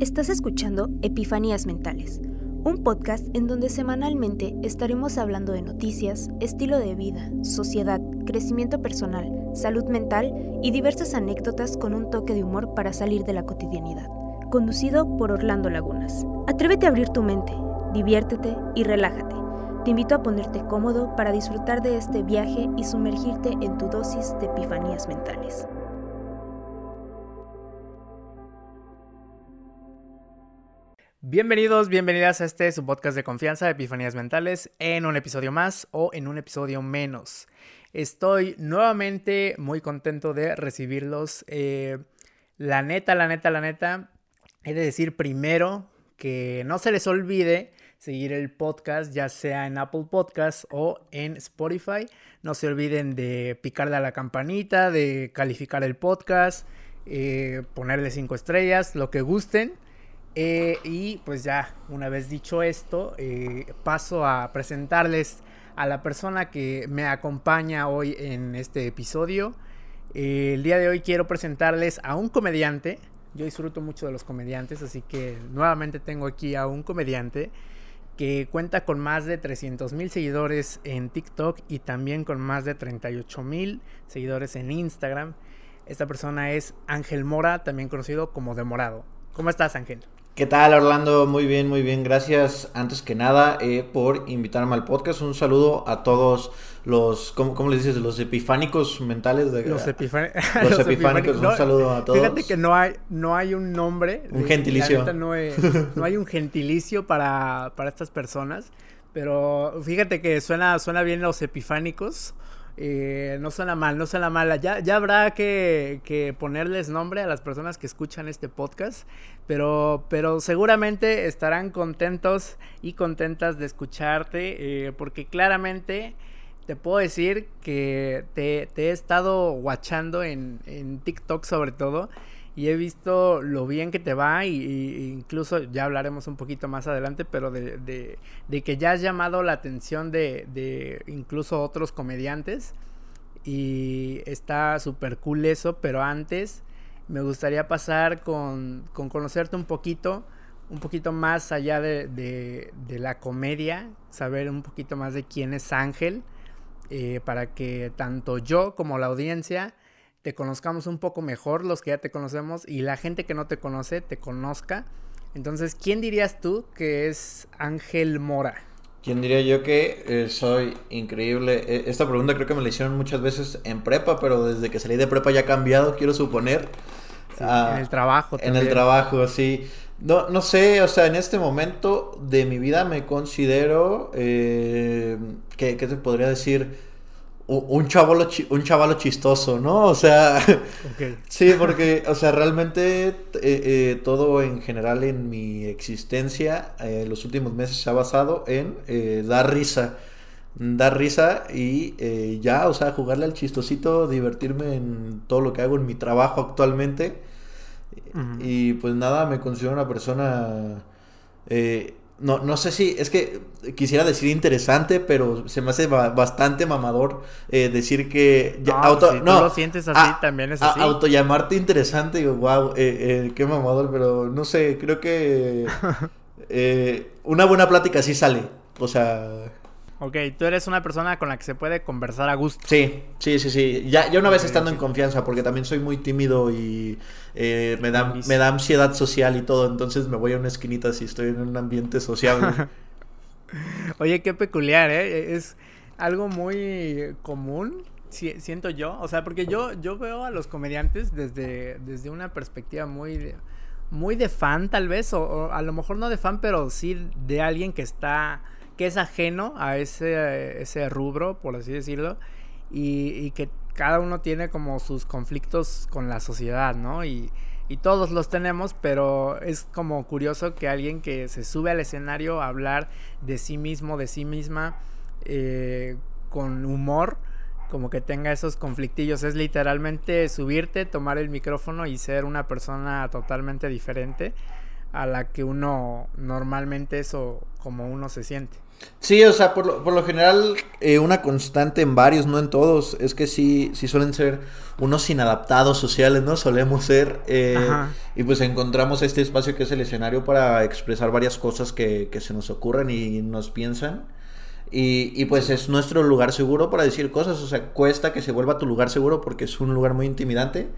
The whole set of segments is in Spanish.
Estás escuchando Epifanías Mentales, un podcast en donde semanalmente estaremos hablando de noticias, estilo de vida, sociedad, crecimiento personal, salud mental y diversas anécdotas con un toque de humor para salir de la cotidianidad. Conducido por Orlando Lagunas. Atrévete a abrir tu mente, diviértete y relájate. Te invito a ponerte cómodo para disfrutar de este viaje y sumergirte en tu dosis de epifanías mentales. Bienvenidos, bienvenidas a este su podcast de confianza, Epifanías Mentales, en un episodio más o en un episodio menos. Estoy nuevamente muy contento de recibirlos. Eh, la neta, la neta, la neta, he de decir primero que no se les olvide seguir el podcast, ya sea en Apple Podcast o en Spotify. No se olviden de picarle a la campanita, de calificar el podcast, eh, ponerle cinco estrellas, lo que gusten. Eh, y pues ya, una vez dicho esto, eh, paso a presentarles a la persona que me acompaña hoy en este episodio. el día de hoy quiero presentarles a un comediante. Yo disfruto mucho de los comediantes, así que nuevamente tengo aquí a un comediante que cuenta con más de 300 mil seguidores en TikTok y también con más de 38 mil seguidores en Instagram. Esta persona es Ángel Mora, también conocido como Demorado. ¿Cómo estás, Ángel? ¿Qué tal, Orlando? Muy bien, muy bien. Gracias, antes que nada, eh, por invitarme al podcast. Un saludo a todos los, ¿cómo, cómo le dices? Los epifánicos mentales. De, los, epifánicos. los, epifánicos, un saludo a todos. Fíjate que no hay, no hay un nombre. Un gentilicio. No, no, hay un gentilicio para, para estas personas. Pero fíjate que suena, suena bien los epifánicos. Eh, no suena mal, no suena mala. Ya, ya habrá que, ponerles nombre a las personas que escuchan este podcast, pero, pero seguramente estarán contentos y contentas de escucharte, eh, porque claramente te puedo decir que te, he estado watchando en, en TikTok sobre todo y he visto lo bien que te va y, incluso ya hablaremos un poquito más adelante, pero de, de, que ya has llamado la atención de, de incluso otros comediantes y está súper cool eso, pero antes me gustaría pasar con, con conocerte un poquito, un poquito más allá de, de, la comedia, saber un poquito más de quién es Ángel, eh, para que tanto yo como la audiencia te conozcamos un poco mejor, los que ya te conocemos, y la gente que no te conoce te conozca. Entonces, ¿quién dirías tú que es Ángel Mora? ¿Quién diría yo que eh, soy increíble? E, esta pregunta creo que me la hicieron muchas veces en prepa, pero desde que salí de prepa ya ha cambiado, quiero suponer. Ah, en el trabajo también. En el trabajo, sí. No, no sé, o sea, en este momento de mi vida me considero, eh, ¿qué, ¿qué te podría decir? Un chavalo, un chavalo chistoso, ¿no? O sea, sí, porque, o sea, realmente eh, eh, todo en general en mi existencia, eh, los últimos meses se ha basado en dar risa, dar risa y ya, o sea, jugarle al chistosito, divertirme en todo lo que hago en mi trabajo actualmente. Y pues nada, me considero una persona no, no sé si, es que quisiera decir interesante, pero se me hace bastante mamador eh, decir que... no, auto, si no, lo sientes así, también es así. Auto llamarte interesante, digo, wow, eh, eh, qué mamador, pero no sé, creo que una buena plática sí sale, o sea... Ok, tú eres una persona con la que se puede conversar a gusto. Sí, sí, sí, sí. Ya, ya una vez estando en confianza, porque también soy muy tímido y eh, me, da, me da ansiedad social y todo, entonces me voy a una esquinita si estoy en un ambiente sociable. Oye, qué peculiar, ¿eh? Es algo muy común, siento yo. O sea, porque yo, yo veo a los comediantes desde, desde una perspectiva muy... De, muy de fan tal vez, o a lo mejor no de fan, pero sí de alguien que está que es ajeno a ese, ese rubro, por así decirlo, y, que cada uno tiene como sus conflictos con la sociedad, ¿no? Y, todos los tenemos, pero es como curioso que alguien que se sube al escenario a hablar de sí mismo, de sí misma, eh, con humor, como que tenga esos conflictillos. Es literalmente subirte, tomar el micrófono y ser una persona totalmente diferente. a la que uno normalmente eso como uno se siente. Sí, o sea, por lo, por lo general, eh, una constante en varios, no en todos, es que sí, sí suelen ser unos inadaptados sociales, ¿no? Solemos ser. Eh, y pues encontramos este espacio que es el escenario para expresar varias cosas que, que se nos ocurren y nos piensan. Y, y, pues es nuestro lugar seguro para decir cosas, o sea, cuesta que se vuelva tu lugar seguro porque es un lugar muy intimidante.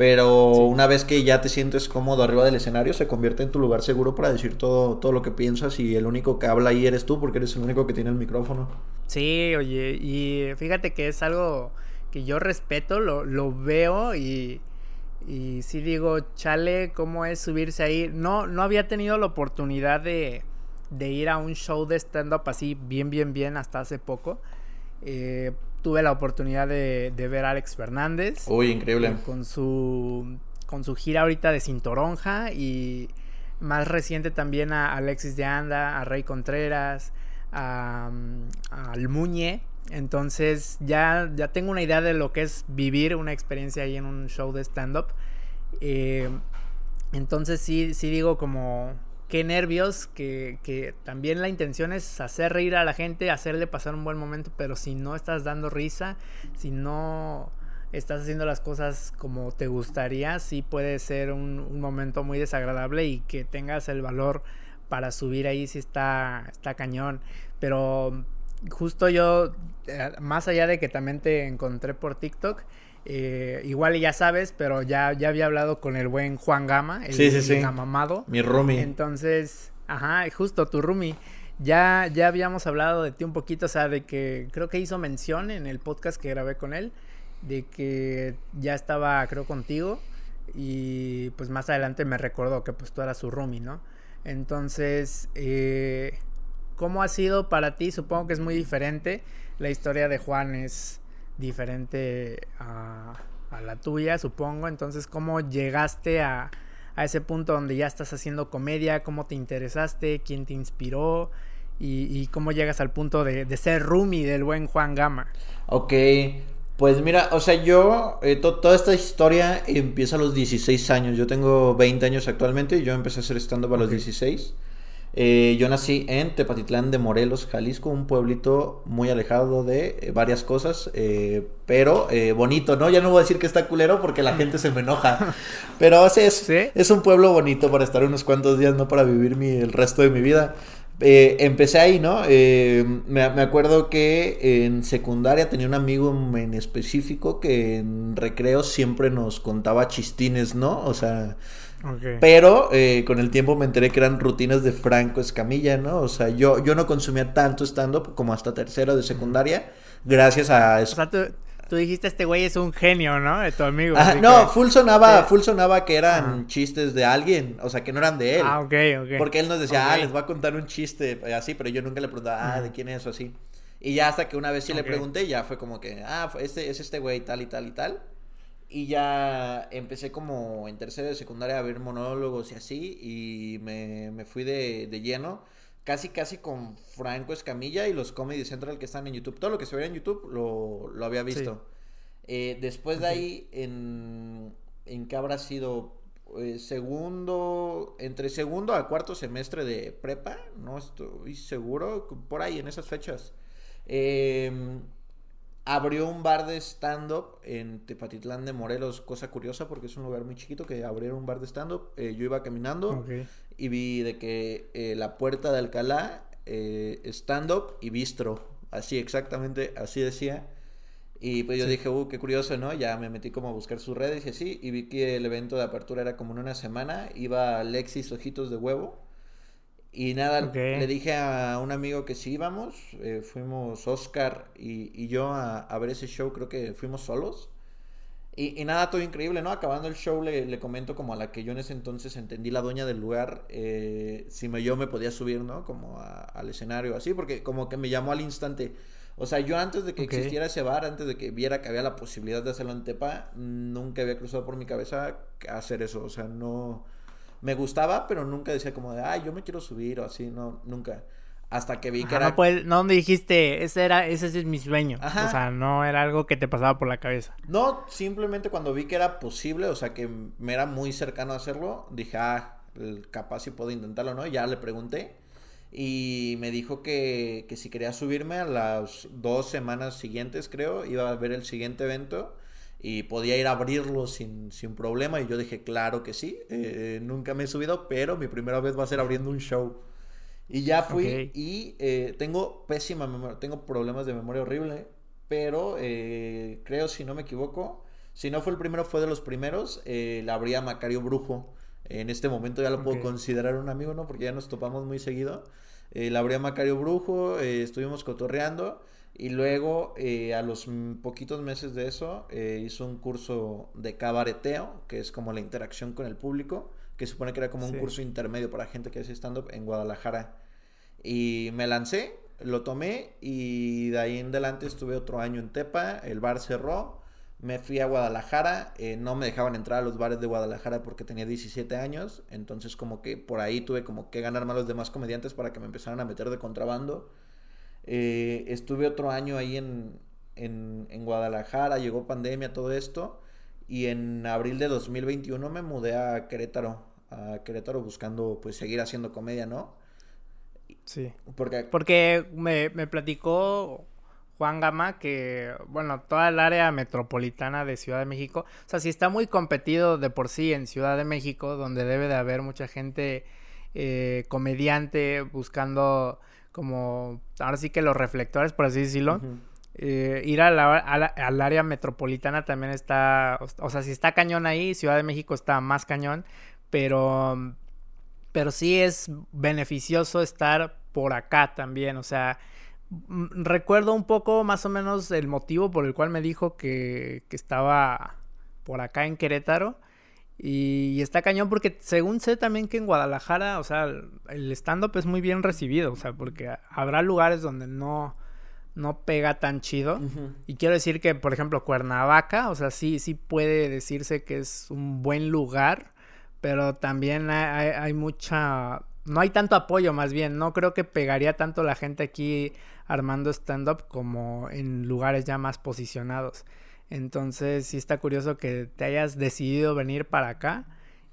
Pero una vez que ya te sientes cómodo arriba del escenario, se convierte en tu lugar seguro para decir todo, todo lo que piensas y el único que habla ahí eres tú porque eres el único que tiene el micrófono. Sí, oye, y fíjate que es algo que yo respeto, lo, lo veo y, y sí digo, chale, ¿cómo es subirse ahí? No, no había tenido la oportunidad de, de ir a un show de stand-up así bien, bien, bien hasta hace poco. Eh, tuve la oportunidad de, ver a Alex Fernández. Uy, increíble. Con su, con su gira ahorita de Cintoronja y más reciente también a Alexis de Anda, a Rey Contreras, a, Almuñe. Entonces ya, ya tengo una idea de lo que es vivir una experiencia ahí en un show de stand-up. Eh, entonces sí, sí digo como qué nervios, que, que, también la intención es hacer reír a la gente, hacerle pasar un buen momento, pero si no estás dando risa, si no estás haciendo las cosas como te gustaría, sí puede ser un, momento muy desagradable y que tengas el valor para subir ahí si está, está cañón. Pero justo yo, eh, más allá de que también te encontré por TikTok, eh, igual ya sabes, pero ya, ya había hablado con el buen Juan Gama, el, sí, sí, Mi roomie. Entonces, ajá, justo tu roomie. Ya, ya habíamos hablado de ti un poquito, o sea, de que creo que hizo mención en el podcast que grabé con él, de que ya estaba, creo, contigo. Y pues más adelante me recordó que pues tú eras su roomie, ¿no? Entonces, eh, ¿cómo ha sido para ti? Supongo que es muy diferente. La historia de Juan es diferente a, la tuya, supongo. Entonces, ¿cómo llegaste a, ese punto donde ya estás haciendo comedia? ¿Cómo te interesaste? ¿Quién te inspiró? Y, cómo llegas al punto de, ser roomie del buen Juan Gama. Ok, pues mira, o sea, yo, eh, toda esta historia empieza a los 16 años. Yo tengo 20 años actualmente y yo empecé a hacer stand-up a los 16. Eh, yo nací en Tepatitlán de Morelos, Jalisco, un pueblito muy alejado de eh, varias cosas, eh, pero bonito, ¿no? Ya no voy a decir que está culero porque la gente se me enoja, pero es, es un pueblo bonito para estar unos cuantos días, no para vivir mi, el resto de mi vida. empecé ahí, ¿no? Me, me, acuerdo que en secundaria tenía un amigo en específico que en recreo siempre nos contaba chistines, ¿no? O sea, pero eh, con el tiempo me enteré que eran rutinas de Franco Escamilla, ¿no? O sea, yo, yo no consumía tanto stand-up como hasta tercero de secundaria, gracias a eso. O sea, tú, dijiste, este güey es un genio, ¿no? De tu amigo. no, full sonaba, full sonaba que eran chistes de alguien, o sea, que no eran de él. Ah, ok, ok. Porque él nos decía, ah, les voy a contar un chiste, eh, así, pero yo nunca le preguntaba, ah, ¿de quién es o así? Y ya hasta que una vez sí le pregunté, ya fue como que, ah, este es este güey tal y tal y tal. Y ya empecé como en tercera de secundaria a ver monólogos y así. Y me, me fui de, de, lleno. Casi, casi con Franco Escamilla y los Comedy Central que están en YouTube. Todo lo que se veía en YouTube lo, lo había visto. Eh, después de ahí, en, en qué habrá sido eh, segundo, entre segundo a cuarto semestre de prepa, no estoy seguro, por ahí en esas fechas. Eh, abrió un bar de stand-up en Tepatitlán de Morelos, cosa curiosa porque es un lugar muy chiquito que abrieron un bar de stand-up. Eh, yo iba caminando y vi de que eh, la puerta de Alcalá, eh, stand-up y bistro, así exactamente, así decía. Y pues yo dije, uh, qué curioso, ¿no? Ya me metí como a buscar sus redes y así, y vi que el evento de apertura era como en una semana, iba Alexis Ojitos de Huevo y nada, le dije a un amigo que sí íbamos, eh, fuimos Oscar y, y yo a, a, ver ese show, creo que fuimos solos. Y, y nada, todo increíble, ¿no? Acabando el show le, le, comento como a la que yo en ese entonces entendí la dueña del lugar, eh, si me, yo me podía subir, ¿no? Como al escenario, así, porque como que me llamó al instante. O sea, yo antes de que existiera ese bar, antes de que viera que había la posibilidad de hacerlo en Tepa, nunca había cruzado por mi cabeza hacer eso. O sea, no me gustaba, pero nunca decía como de, ay, yo me quiero subir o así, no, nunca. Hasta que vi que era... No, pues, no me dijiste, ese era, ese es mi sueño. O sea, no era algo que te pasaba por la cabeza. No, simplemente cuando vi que era posible, o sea, que me era muy cercano a hacerlo, dije, ah, capaz si puedo intentarlo, ¿no? Ya le pregunté y me dijo que, que si quería subirme a las dos semanas siguientes, creo, iba a ver el siguiente evento y podía ir a abrirlo sin, sin problema. Y yo dije, claro que sí, eh, nunca me he subido, pero mi primera vez va a ser abriendo un show. Y ya fui y eh, tengo pésima memoria, tengo problemas de memoria horrible, pero eh, creo, si no me equivoco, si no fue el primero, fue de los primeros, la abría Macario Brujo. En este momento ya lo puedo considerar un amigo, ¿no? Porque ya nos topamos muy seguido. la abría Macario Brujo, estuvimos cotorreando. Y luego, eh, a los poquitos meses de eso, eh, hizo un curso de cabareteo, que es como la interacción con el público, que supone que era como un curso intermedio para gente que hace stand-up en Guadalajara. Y me lancé, lo tomé y de ahí en adelante estuve otro año en Tepa, el bar cerró, me fui a Guadalajara, eh, no me dejaban entrar a los bares de Guadalajara porque tenía 17 años, entonces como que por ahí tuve como que ganar más los demás comediantes para que me empezaran a meter de contrabando eh, estuve otro año ahí en, en, Guadalajara, llegó pandemia, todo esto. Y en abril de 2021 me mudé a Querétaro, a Querétaro buscando pues seguir haciendo comedia, ¿no? Sí. Porque, Porque me, me platicó Juan Gama que, bueno, toda el área metropolitana de Ciudad de México, o sea, si está muy competido de por sí en Ciudad de México, donde debe de haber mucha gente eh, comediante buscando como, ahora sí que los reflectores, por así decirlo. Eh, ir a la, al área metropolitana también está, o, sea, si está cañón ahí, Ciudad de México está más cañón, pero, pero sí es beneficioso estar por acá también, o sea, recuerdo un poco más o menos el motivo por el cual me dijo que, que estaba por acá en Querétaro y, está cañón porque según sé también que en Guadalajara, o sea, el stand-up es muy bien recibido, o sea, porque habrá lugares donde no, no pega tan chido. Y quiero decir que, por ejemplo, Cuernavaca, o sea, sí, sí puede decirse que es un buen lugar, pero también hay, hay mucha... No hay tanto apoyo más bien, no creo que pegaría tanto la gente aquí armando stand-up como en lugares ya más posicionados. Entonces sí está curioso que te hayas decidido venir para acá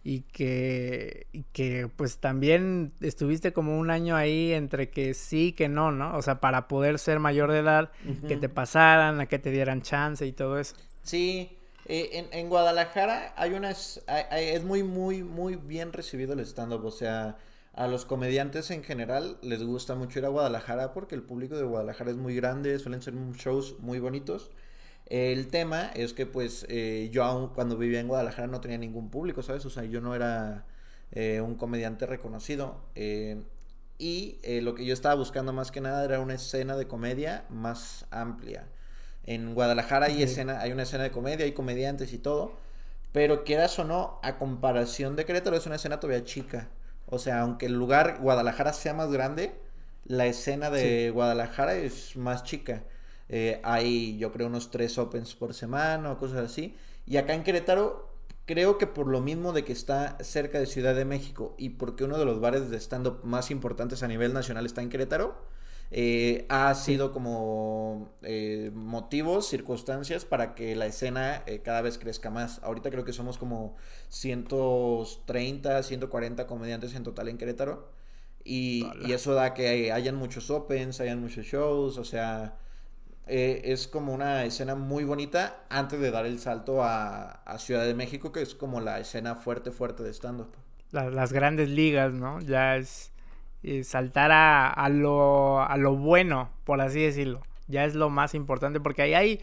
y que, que pues también estuviste como un año ahí entre que sí que no, ¿no? O sea, para poder ser mayor de edad, que te pasaran, a que te dieran chance y todo eso. Sí, eh, en, en, Guadalajara hay unas, es muy, muy, muy bien recibido el stand-up, o sea, a los comediantes en general les gusta mucho ir a Guadalajara porque el público de Guadalajara es muy grande, suelen ser shows muy bonitos. El tema es que pues eh, yo aún cuando vivía en Guadalajara no tenía ningún público, ¿sabes? O sea, yo no era eh, un comediante reconocido. Eh, y lo que yo estaba buscando más que nada era una escena de comedia más amplia. En Guadalajara hay, escena, hay una escena de comedia, hay comediantes y todo. Pero quieras o no, a comparación de Querétaro es una escena todavía chica. O sea, aunque el lugar Guadalajara sea más grande, la escena de Guadalajara es más chica. Eh, hay, yo creo, unos tres opens por semana o cosas así. Y acá en Querétaro, creo que por lo mismo de que está cerca de Ciudad de México y porque uno de los bares de stand-up más importantes a nivel nacional está en Querétaro, eh, ha sido como eh, motivos, circunstancias para que la escena cada vez crezca más. Ahorita creo que somos como 130, 140 comediantes en total en Querétaro. Y, y eso da que hayan muchos opens, hayan muchos shows, o sea, eh, es como una escena muy bonita antes de dar el salto a, Ciudad de México, que es como la escena fuerte, fuerte de stand-up. las grandes ligas, ¿no? Ya es, eh, saltar a, lo, a lo bueno, por así decirlo. Ya es lo más importante, porque ahí hay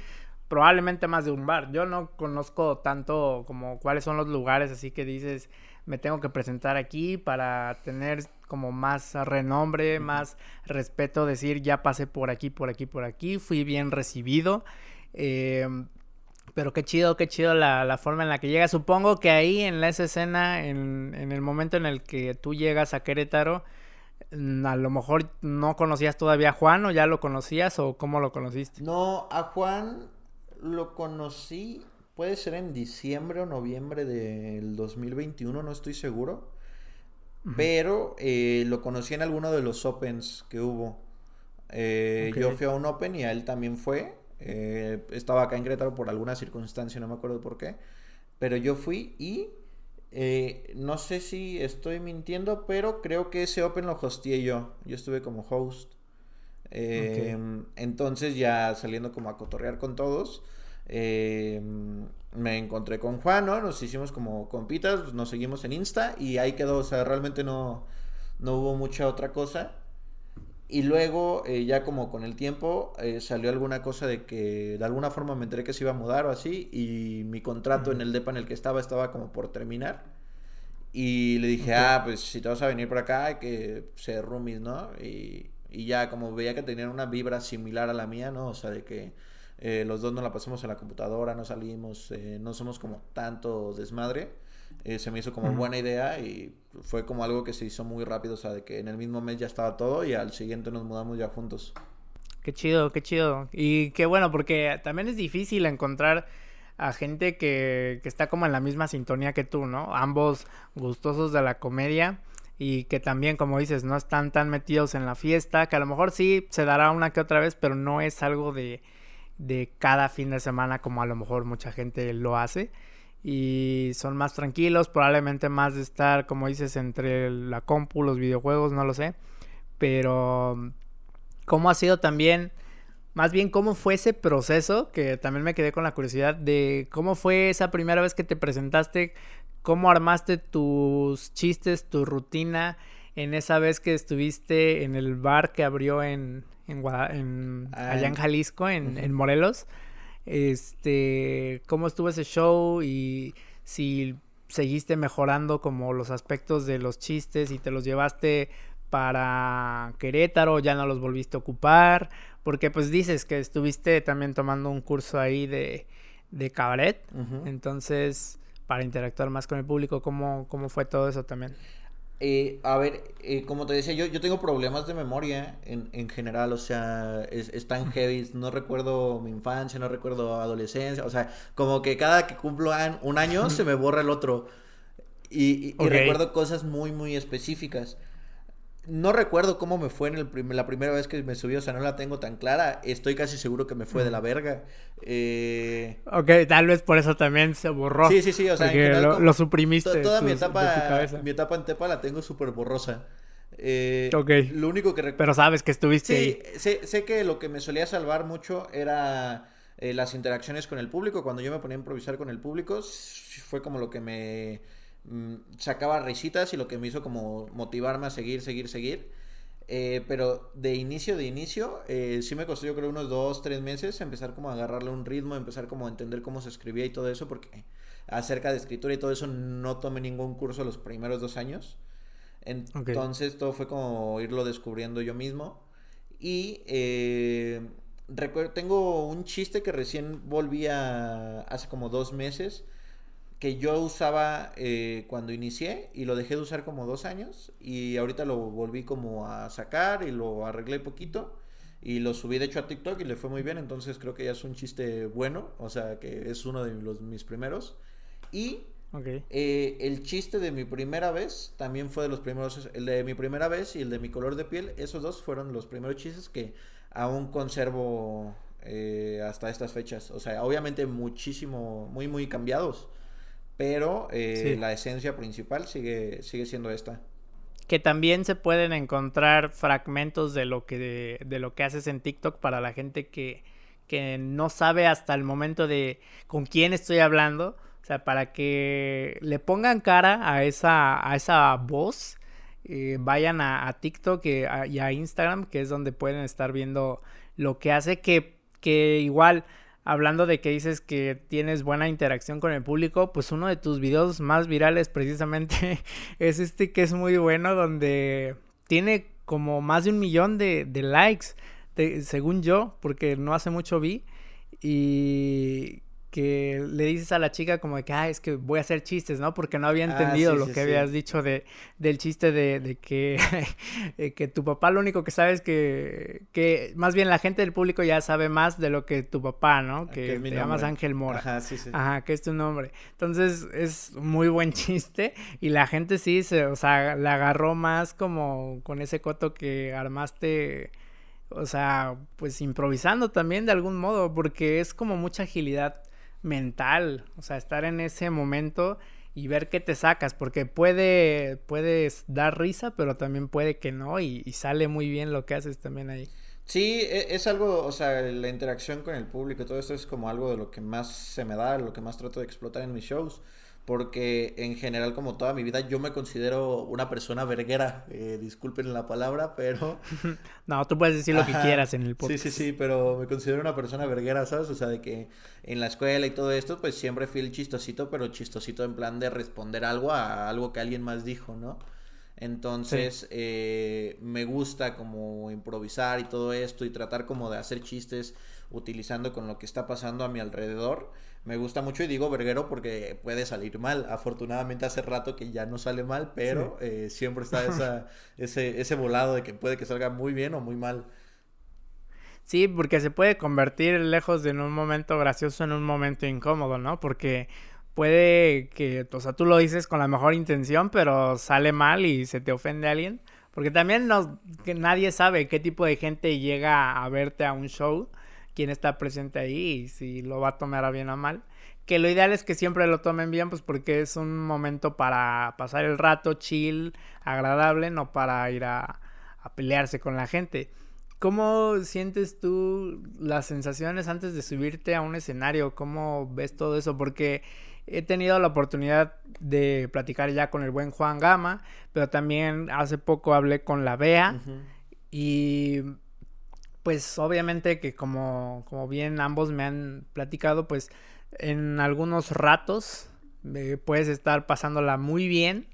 probablemente más de un bar. Yo no conozco tanto como cuáles son los lugares, así que dices, me tengo que presentar aquí para tener como más renombre, más respeto, decir ya pasé por aquí, por aquí, por aquí, fui bien recibido. Em, pero qué chido, qué chido la, forma en la que llega. Supongo que ahí en esa escena, en, en el momento en el que tú llegas a Querétaro, mm, a lo mejor no conocías todavía a Juan o ya lo conocías o cómo lo conociste. No, a Juan lo conocí, puede ser en diciembre o noviembre del 2021, no estoy seguro. Pero eh, lo conocí en alguno de los Opens que hubo. Eh, yo fui a un Open y a él también fue. Eh, estaba acá en Querétaro por alguna circunstancia, no me acuerdo por qué. Pero yo fui y Eh, no sé si estoy mintiendo, pero creo que ese Open lo hosteé yo. Yo estuve como host. Em, entonces ya saliendo como a cotorrear con todos, em, me encontré con Juan, ¿no? Nos hicimos como compitas, nos seguimos en Insta y ahí quedó, o sea, realmente no, no hubo mucha otra cosa. Y luego, eh, ya como con el tiempo, eh, salió alguna cosa de que de alguna forma me enteré que se iba a mudar o así, y mi contrato en el DEPA en el que estaba estaba como por terminar. Y le dije, ah, pues si te vas a venir por acá, hay que ser roomies, ¿no? Y, y ya como veía que tenían una vibra similar a la mía, ¿no? O sea, de que eh, los dos no la pasamos en la computadora, no salimos, eh, no somos como tanto desmadre. Eh, se me hizo como buena idea y fue como algo que se hizo muy rápido, o sea, de que en el mismo mes ya estaba todo y al siguiente nos mudamos ya juntos. Qué chido, qué chido. Y qué bueno, porque también es difícil encontrar a gente que, que está como en la misma sintonía que tú, ¿no? Ambos gustosos de la comedia y que también, como dices, no están tan metidos en la fiesta, que a lo mejor sí se dará una que otra vez, pero no es algo de, de cada fin de semana como a lo mejor mucha gente lo hace. Y son más tranquilos, probablemente más de estar, como dices, entre la compu, los videojuegos, no lo sé. Pero, ¿cómo ha sido también? Más bien, ¿cómo fue ese proceso? Que también me quedé con la curiosidad de cómo fue esa primera vez que te presentaste cómo armaste tus chistes, tu rutina en esa vez que estuviste en el bar que abrió en, en, ah, allá en Jalisco, en, Morelos. Este, cómo estuvo ese show y si seguiste mejorando como los aspectos de los chistes y te los llevaste para Querétaro, ya no los volviste a ocupar, porque pues dices que estuviste también tomando un curso ahí de, de cabaret, entonces para interactuar más con el público? ¿Cómo, cómo fue todo eso también? Eh, a ver, eh, como te decía, yo, yo tengo problemas de memoria en, en general, o sea, es, tan heavy, no recuerdo mi infancia, no recuerdo adolescencia, o sea, como que cada que cumplo un año se me borra el otro y, y recuerdo cosas muy, muy específicas. No recuerdo cómo me fue en el la primera vez que me subí, o sea, no la tengo tan clara. Estoy casi seguro que me fue de la verga. Eh... Ok, tal vez por eso también se borró. Sí, sí, sí, o sea, lo, suprimiste. toda mi, etapa, mi etapa en Tepa la tengo súper borrosa. Eh, ok. Lo único que recuerdo... Pero sabes que estuviste sí, Sé, sé que lo que me solía salvar mucho era eh, las interacciones con el público. Cuando yo me ponía a improvisar con el público, fue como lo que me Mm, sacaba risitas y lo que me hizo como motivarme a seguir, seguir, seguir. Eh, pero de inicio, de inicio, eh, sí me costó yo creo unos dos, tres meses empezar como a agarrarle un ritmo, empezar como a entender cómo se escribía y todo eso, porque acerca de escritura y todo eso no tomé ningún curso los primeros dos años. Entonces todo fue como irlo descubriendo yo mismo. Y eh, recuerdo, tengo un chiste que recién volví a hace como dos meses que yo usaba eh, cuando inicié y lo dejé de usar como dos años y ahorita lo volví como a sacar y lo arreglé poquito y lo subí de hecho a TikTok y le fue muy bien, entonces creo que ya es un chiste bueno, o sea que es uno de los, mis primeros. Y eh, el chiste de mi primera vez también fue de los primeros, el de mi primera vez y el de mi color de piel, esos dos fueron los primeros chistes que aún conservo eh, hasta estas fechas, o sea, obviamente muchísimo, muy, muy cambiados pero eh, la esencia principal sigue, sigue siendo esta. Que también se pueden encontrar fragmentos de lo que, de, lo que haces en TikTok para la gente que, que no sabe hasta el momento de con quién estoy hablando. O sea, para que le pongan cara a esa, a esa voz, eh, vayan a, TikTok y a, y a, Instagram, que es donde pueden estar viendo lo que hace, que, que igual hablando de que dices que tienes buena interacción con el público, pues uno de tus videos más virales precisamente es este que es muy bueno, donde tiene como más de un millón de, likes, según yo, porque no hace mucho vi. Y que le dices a la chica como de que, ah, es que voy a hacer chistes, ¿no? Porque no había ah, entendido lo que habías dicho de, del chiste de, de que, que tu papá lo único que sabe es que, que, más bien la gente del público ya sabe más de lo que tu papá, ¿no? Ah, que, te llamas Ángel Mora. Ajá, sí, sí. Ajá, que es tu nombre. Entonces es muy buen chiste y la gente sí, se, o sea, la agarró más como con ese coto que armaste o sea, pues improvisando también de algún modo, porque es como mucha agilidad mental, o sea, estar en ese momento y ver qué te sacas, porque puede, puedes dar risa, pero también puede que no, y, y sale muy bien lo que haces también ahí. Sí, e, es algo, o sea, la interacción con el público, todo esto es como algo de lo que más se me da, lo que más trato de explotar en mis shows porque en general como toda mi vida yo me considero una persona verguera, eh, disculpen la palabra, pero... no, tú puedes decir lo que quieras en el podcast. Sí, sí, sí, pero me considero una persona verguera, ¿sabes? O sea, de que en la escuela y todo esto, pues siempre fui el chistosito, pero chistosito en plan de responder algo a algo que alguien más dijo, ¿no? Entonces, eh, me gusta como improvisar y todo esto y tratar como de hacer chistes utilizando con lo que está pasando a mi alrededor me gusta mucho y digo verguero porque puede salir mal. Afortunadamente hace rato que ya no sale mal, pero eh, siempre está esa, ese, ese volado de que puede que salga muy bien o muy mal. Sí, porque se puede convertir lejos de un momento gracioso en un momento incómodo, ¿no? Porque puede que, o sea, tú lo dices con la mejor intención, pero sale mal y se te ofende a alguien. Porque también no, que nadie sabe qué tipo de gente llega a verte a un show quién está presente ahí y si lo va a tomar a bien o mal. Que lo ideal es que siempre lo tomen bien, pues porque es un momento para pasar el rato chill, agradable, no para ir a, a pelearse con la gente. ¿Cómo sientes tú las sensaciones antes de subirte a un escenario? ¿Cómo ves todo eso? Porque he tenido la oportunidad de platicar ya con el buen Juan Gama, pero también hace poco hablé con la Bea y pues obviamente que como, como bien ambos me han platicado, pues en algunos ratos eh, puedes estar pasándola muy bien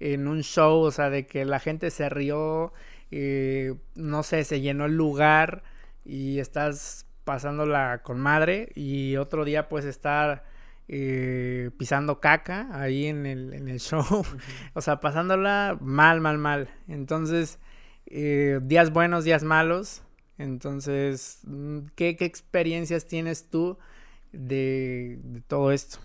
en un show, o sea, de que la gente se rió, eh, no sé, se llenó el lugar y estás pasándola con madre y otro día puedes estar eh, pisando caca ahí en el, en el show, o sea, pasándola mal, mal, mal. Entonces, días buenos, días malos, entonces, mm, ¿qué, experiencias tienes tú de, todo esto?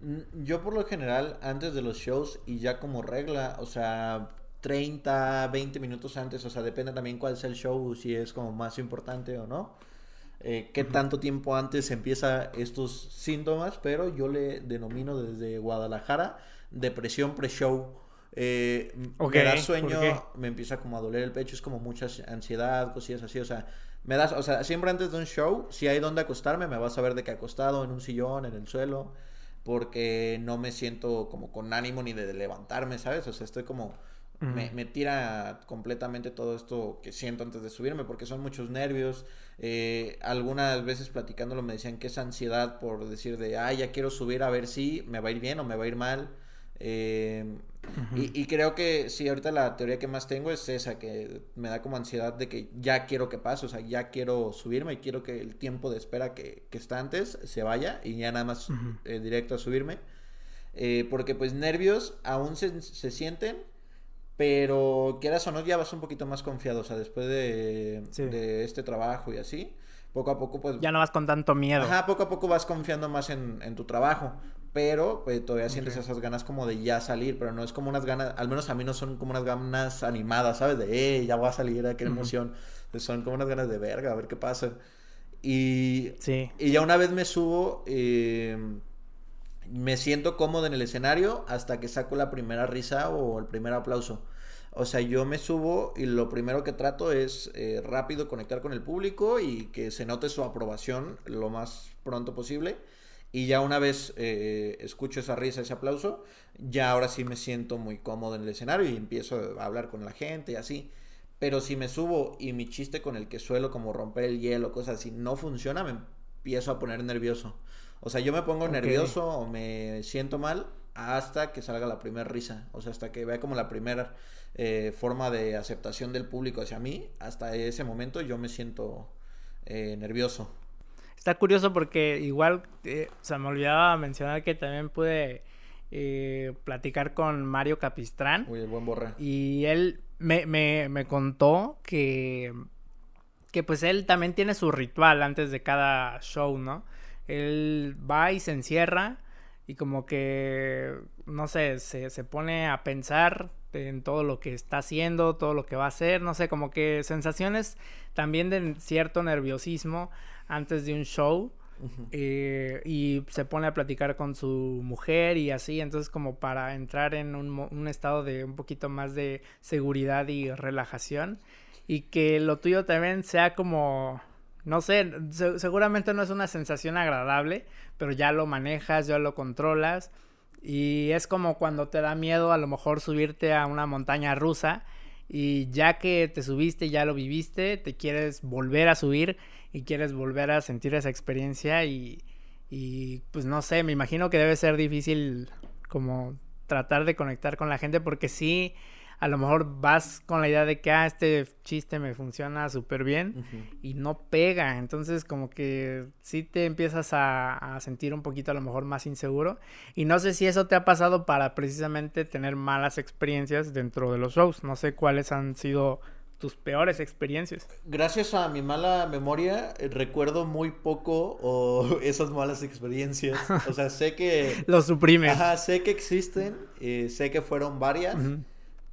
Mm, yo por lo general, antes de los shows y ya como regla, o sea, 30, 20 minutos antes, o sea, depende también cuál sea el show, si es como más importante o no. Eh, qué tanto tiempo antes empieza estos síntomas, pero yo le denomino desde Guadalajara depresión pre-show. Eh, me da sueño, me empieza como a doler el pecho, es como mucha ansiedad, cosillas así, o sea, me das, o sea, siempre antes de un show, si hay donde acostarme, me vas a ver de que acostado en un sillón, en el suelo, porque no me siento como con ánimo ni de levantarme, ¿sabes? O sea, estoy como, me, me, tira completamente todo esto que siento antes de subirme, porque son muchos nervios. Eh, algunas veces platicándolo me decían que es ansiedad por decir de, ah, ya quiero subir a ver si me va a ir bien o me va a ir mal. Eh, y, creo que sí, ahorita la teoría que más tengo es esa, que me da como ansiedad de que ya quiero que pase, o sea, ya quiero subirme y quiero que el tiempo de espera que, está antes se vaya y ya nada más eh, directo a subirme. Eh, porque pues nervios aún se, sienten, pero quieras o no, ya vas un poquito más confiado, o sea, después de, de este trabajo y así poco a poco pues... Ya no vas con tanto miedo. Ajá, poco a poco vas confiando más en, en tu trabajo pero pues, todavía sientes esas ganas como de ya salir, pero no es como unas ganas, al menos a mí no son como unas ganas animadas, ¿sabes? De, eh, ya voy a salir, qué emoción. Pues, son como unas ganas de verga, a ver qué pasa. Y, sí. y ya una vez me subo, eh, me siento cómodo en el escenario hasta que saco la primera risa o el primer aplauso. O sea, yo me subo y lo primero que trato es eh, rápido conectar con el público y que se note su aprobación lo más pronto posible. Y ya una vez eh, escucho esa risa, ese aplauso, ya ahora sí me siento muy cómodo en el escenario y empiezo a hablar con la gente y así. Pero si me subo y mi chiste con el que suelo como romper el hielo, cosas así, no funciona, me empiezo a poner nervioso. O sea, yo me pongo nervioso o me siento mal hasta que salga la primera risa. O sea, hasta que vea como la primera eh, forma de aceptación del público hacia mí. Hasta ese momento yo me siento eh, nervioso. Está curioso porque igual, eh, o sea, me olvidaba mencionar que también pude eh, platicar con Mario Capistrán. Uy, el buen borra. Y él me, me, me contó que, que pues él también tiene su ritual antes de cada show, ¿no? Él va y se encierra y como que, no sé, se, se pone a pensar en todo lo que está haciendo, todo lo que va a hacer, no sé, como que sensaciones también de cierto nerviosismo antes de un show. eh, y se pone a platicar con su mujer y así, entonces como para entrar en un, un estado de un poquito más de seguridad y relajación y que lo tuyo también sea como no sé, seguramente no es una sensación agradable, pero ya lo manejas, ya lo controlas. Y es como cuando te da miedo a lo mejor subirte a una montaña rusa y ya que te subiste, ya lo viviste, te quieres volver a subir y quieres volver a sentir esa experiencia y, y pues no sé, me imagino que debe ser difícil como tratar de conectar con la gente porque sí a lo mejor vas con la idea de que, ah, este chiste me funciona súper bien y no pega. Entonces como que sí te empiezas a, sentir un poquito a lo mejor más inseguro. Y no sé si eso te ha pasado para precisamente tener malas experiencias dentro de los shows. No sé cuáles han sido tus peores experiencias. Gracias a mi mala memoria, eh, recuerdo muy poco esas malas experiencias. O sea, sé que... Lo suprimes. Ajá, sé que existen, eh, sé que fueron varias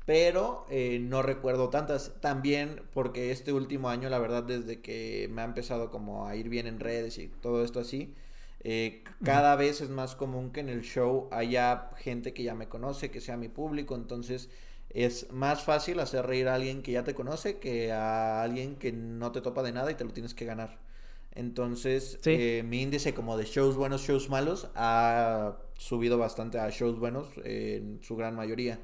pero eh, no recuerdo tantas. También porque este último año, la verdad, desde que me ha empezado como a ir bien en redes y todo esto así, eh, cada vez es más común que en el show haya gente que ya me conoce, que sea mi público, entonces es más fácil hacer reír a alguien que ya te conoce que a alguien que no te topa de nada y te lo tienes que ganar. Entonces, eh, mi índice como de shows buenos, shows malos, ha subido bastante a shows buenos en su gran mayoría.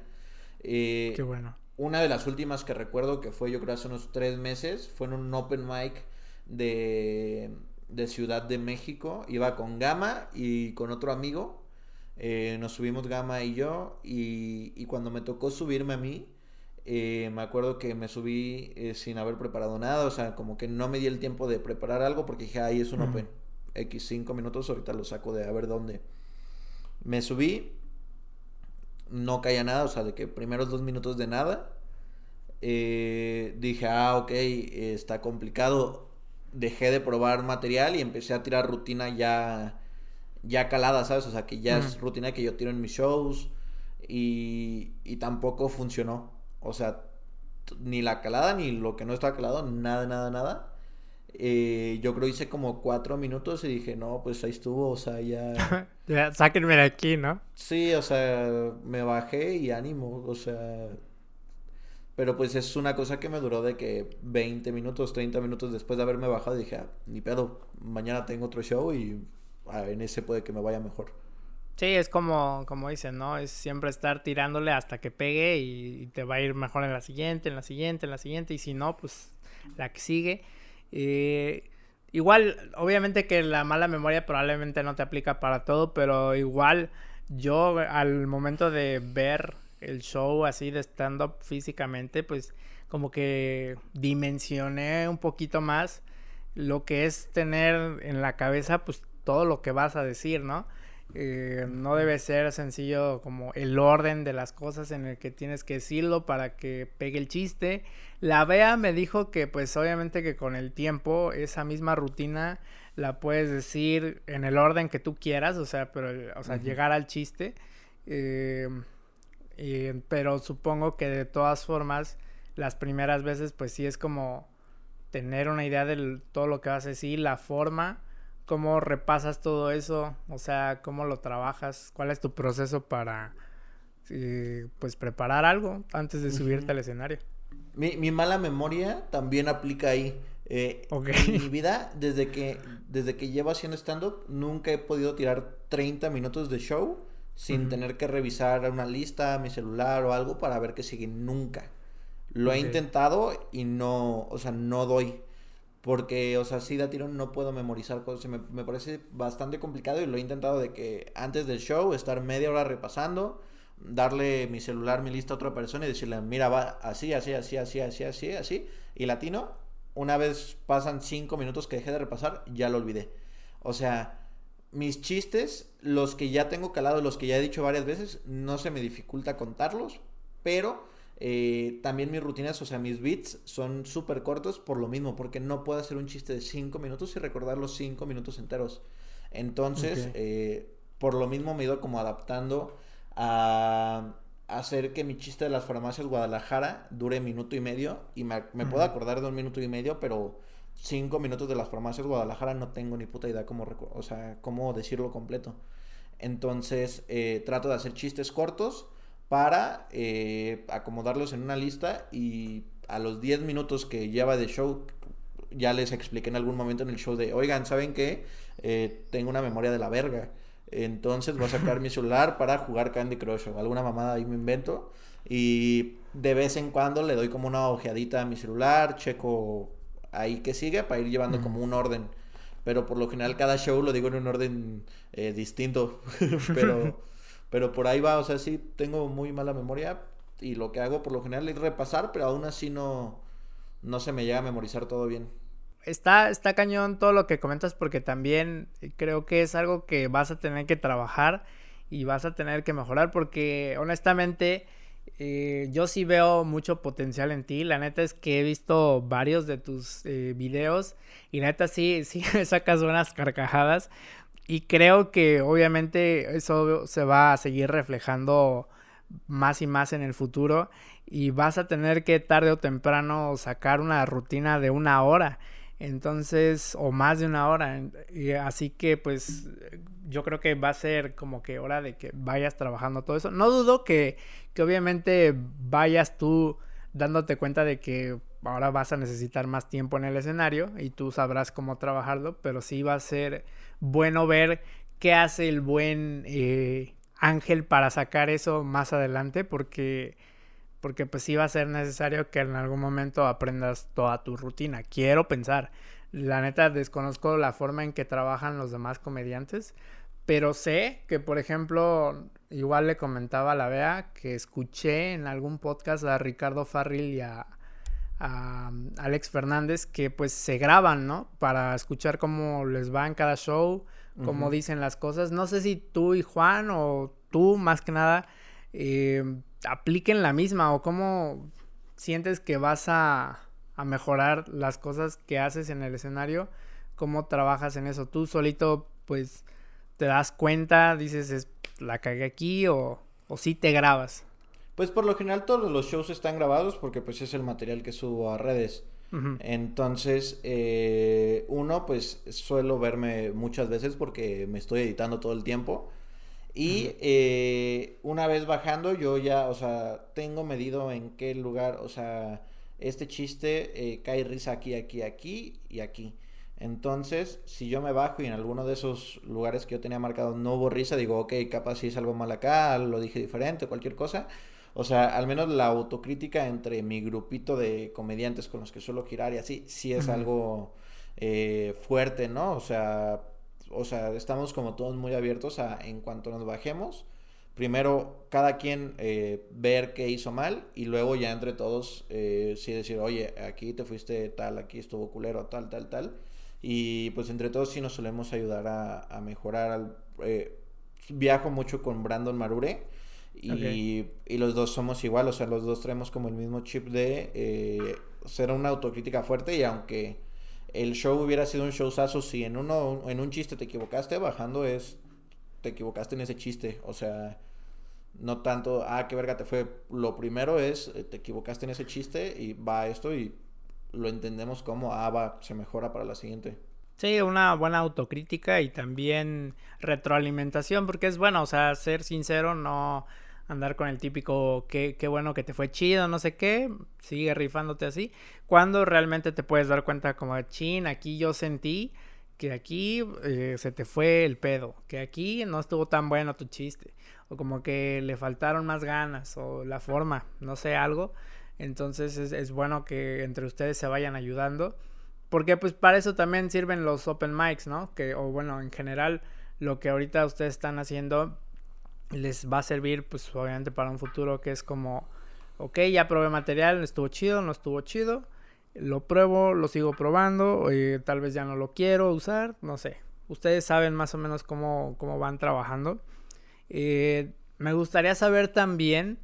Eh, Qué bueno. Una de las últimas que recuerdo que fue yo creo hace unos tres meses fue en un open mic de, de Ciudad de México. Iba con Gama y con otro amigo. Eh, nos subimos Gama y yo. Y, cuando me tocó subirme a mí, eh, me acuerdo que me subí sin haber preparado nada. O sea, como que no me di el tiempo de preparar algo porque dije, ahí es un open. X 5 minutos, ahorita lo saco de a ver dónde. Me subí no caía nada, o sea, de que primeros dos minutos de nada. Eh, dije, ah, ok, está complicado. Dejé de probar material y empecé a tirar rutina ya, ya calada, ¿sabes? O sea, que ya es rutina que yo tiro en mis shows y, y tampoco funcionó. O sea, ni la calada ni lo que no estaba calado, nada, nada, nada. Eh, yo creo hice como cuatro minutos y dije, no, pues ahí estuvo, o sea, ya... ya, sáquenme de aquí, ¿no? Sí, o sea, me bajé y ánimo, o sea... Pero pues es una cosa que me duró de que 20 minutos, 30 minutos después de haberme bajado dije, ah, ni pedo, mañana tengo otro show y ah, en ese puede que me vaya mejor. Sí, es como, como dicen, ¿no? Es siempre estar tirándole hasta que pegue y, y te va a ir mejor en la siguiente, en la siguiente, en la siguiente y si no, pues la que sigue. Eh, igual, obviamente que la mala memoria probablemente no te aplica para todo, pero igual yo al momento de ver el show así de stand-up físicamente, pues como que dimensioné un poquito más lo que es tener en la cabeza pues todo lo que vas a decir, ¿no? Eh, no debe ser sencillo como el orden de las cosas en el que tienes que decirlo para que pegue el chiste. La Bea me dijo que pues obviamente que con el tiempo esa misma rutina la puedes decir en el orden que tú quieras, o sea, pero, o sea, llegar al chiste. Eh, pero supongo que de todas formas las primeras veces pues sí es como tener una idea de todo lo que vas a decir, la forma ¿Cómo repasas todo eso? O sea, ¿cómo lo trabajas? ¿Cuál es tu proceso para, eh, pues, preparar algo antes de subirte al escenario? Mi, mala memoria también aplica ahí. Eh, En mi vida, desde que, desde que llevo haciendo stand-up, nunca he podido tirar 30 minutos de show sin tener que revisar una lista, mi celular o algo para ver que sigue. Nunca. Lo he intentado y no, o sea, no doy. Porque, o sea, sí da tirón no puedo memorizar cosas. Me, me, parece bastante complicado y lo he intentado de que antes del show estar media hora repasando, darle mi celular, mi lista a otra persona y decirle, mira, va así, así, así, así, así, así, así. Y latino, una vez pasan cinco minutos que dejé de repasar, ya lo olvidé. O sea, mis chistes, los que ya tengo calado, los que ya he dicho varias veces, no se me dificulta contarlos, pero eh, también mis rutinas, o sea, mis beats son súper cortos por lo mismo, porque no puedo hacer un chiste de 5 minutos y recordar los 5 minutos enteros. Entonces, eh, por lo mismo me he ido como adaptando a hacer que mi chiste de las farmacias Guadalajara dure minuto y medio y me, puedo acordar de un minuto y medio, pero cinco minutos de las farmacias Guadalajara no tengo ni puta idea cómo, o sea, cómo decirlo completo. Entonces eh, trato de hacer chistes cortos para eh, acomodarlos en una lista y a los 10 minutos que lleva de show, ya les expliqué en algún momento en el show de, oigan, ¿saben qué? Eh, tengo una memoria de la verga. Entonces voy a sacar mi celular para jugar Candy Crush o alguna mamada ahí me invento. Y de vez en cuando le doy como una ojeadita a mi celular, checo ahí que sigue para ir llevando como un orden. Pero por lo general cada show lo digo en un orden eh, distinto. pero, pero por ahí va, o sea, sí tengo muy mala memoria y lo que hago por lo general es repasar, pero aún así no, no se me llega a memorizar todo bien. Está, está cañón todo lo que comentas porque también creo que es algo que vas a tener que trabajar y vas a tener que mejorar porque honestamente eh, yo sí veo mucho potencial en ti. La neta es que he visto varios de tus eh, videos y neta sí, sí sacas buenas carcajadas. Y creo que obviamente eso se va a seguir reflejando más y más en el futuro. Y vas a tener que tarde o temprano sacar una rutina de una hora. Entonces, o más de una hora. Y así que pues yo creo que va a ser como que hora de que vayas trabajando todo eso. No dudo que, que obviamente vayas tú dándote cuenta de que ahora vas a necesitar más tiempo en el escenario y tú sabrás cómo trabajarlo, pero sí va a ser bueno ver qué hace el buen eh, Ángel para sacar eso más adelante, porque, porque pues sí va a ser necesario que en algún momento aprendas toda tu rutina. Quiero pensar. La neta desconozco la forma en que trabajan los demás comediantes, pero sé que, por ejemplo, igual le comentaba a la Bea que escuché en algún podcast a Ricardo Farril y a, Alex Fernández que pues se graban, ¿no? Para escuchar cómo les va en cada show, cómo dicen las cosas. No sé si tú y Juan o tú más que nada eh, apliquen la misma o cómo sientes que vas a, a mejorar las cosas que haces en el escenario, cómo trabajas en eso. Tú solito pues te das cuenta, dices, es, la cagué aquí o, o sí te grabas? Pues por lo general todos los shows están grabados porque pues es el material que subo a redes. Entonces, eh, uno, pues suelo verme muchas veces porque me estoy editando todo el tiempo. Y eh, una vez bajando, yo ya, o sea, tengo medido en qué lugar, o sea, este chiste eh, cae risa aquí, aquí, aquí y aquí. Entonces, si yo me bajo y en alguno de esos lugares que yo tenía marcado no hubo risa, digo, ok, capaz si es algo mal acá, lo dije diferente, cualquier cosa. O sea, al menos la autocrítica entre mi grupito de comediantes con los que suelo girar y así, sí es algo eh, fuerte, ¿no? O sea, o sea, estamos como todos muy abiertos a, en cuanto nos bajemos, primero cada quien eh, ver qué hizo mal y luego ya entre todos eh, sí decir, oye, aquí te fuiste tal, aquí estuvo culero, tal, tal, tal. Y pues entre todos sí nos solemos ayudar a, mejorar. Eh, viajo mucho con Brandon Marure. Y, los dos somos igual, o sea, los dos traemos como el mismo chip de eh, ser una autocrítica fuerte y aunque el show hubiera sido un showzazo, si en uno, en un chiste te equivocaste, bajando es, te equivocaste en ese chiste, o sea, no tanto, ah, qué verga te fue, lo primero es, eh, te equivocaste en ese chiste y va esto y lo entendemos como, ah, se mejora para la siguiente. Sí, una buena autocrítica y también retroalimentación, porque es bueno, o sea, ser sincero, no andar con el típico qué, qué bueno que te fue chido, no sé qué, sigue rifándote así, cuando realmente te puedes dar cuenta como, chin, aquí yo sentí que aquí eh, se te fue el pedo, que aquí no estuvo tan bueno tu chiste, o como que le faltaron más ganas, o la forma, no sé, algo. Entonces es, bueno que entre ustedes se vayan ayudando. Porque pues para eso también sirven los open mics, ¿no? Que, o bueno, en general lo que ahorita ustedes están haciendo les va a servir pues obviamente para un futuro que es como, ok, ya probé material, estuvo chido, no estuvo chido, lo pruebo, lo sigo probando, eh, tal vez ya no lo quiero usar, no sé. Ustedes saben más o menos cómo, cómo van trabajando. Eh, me gustaría saber también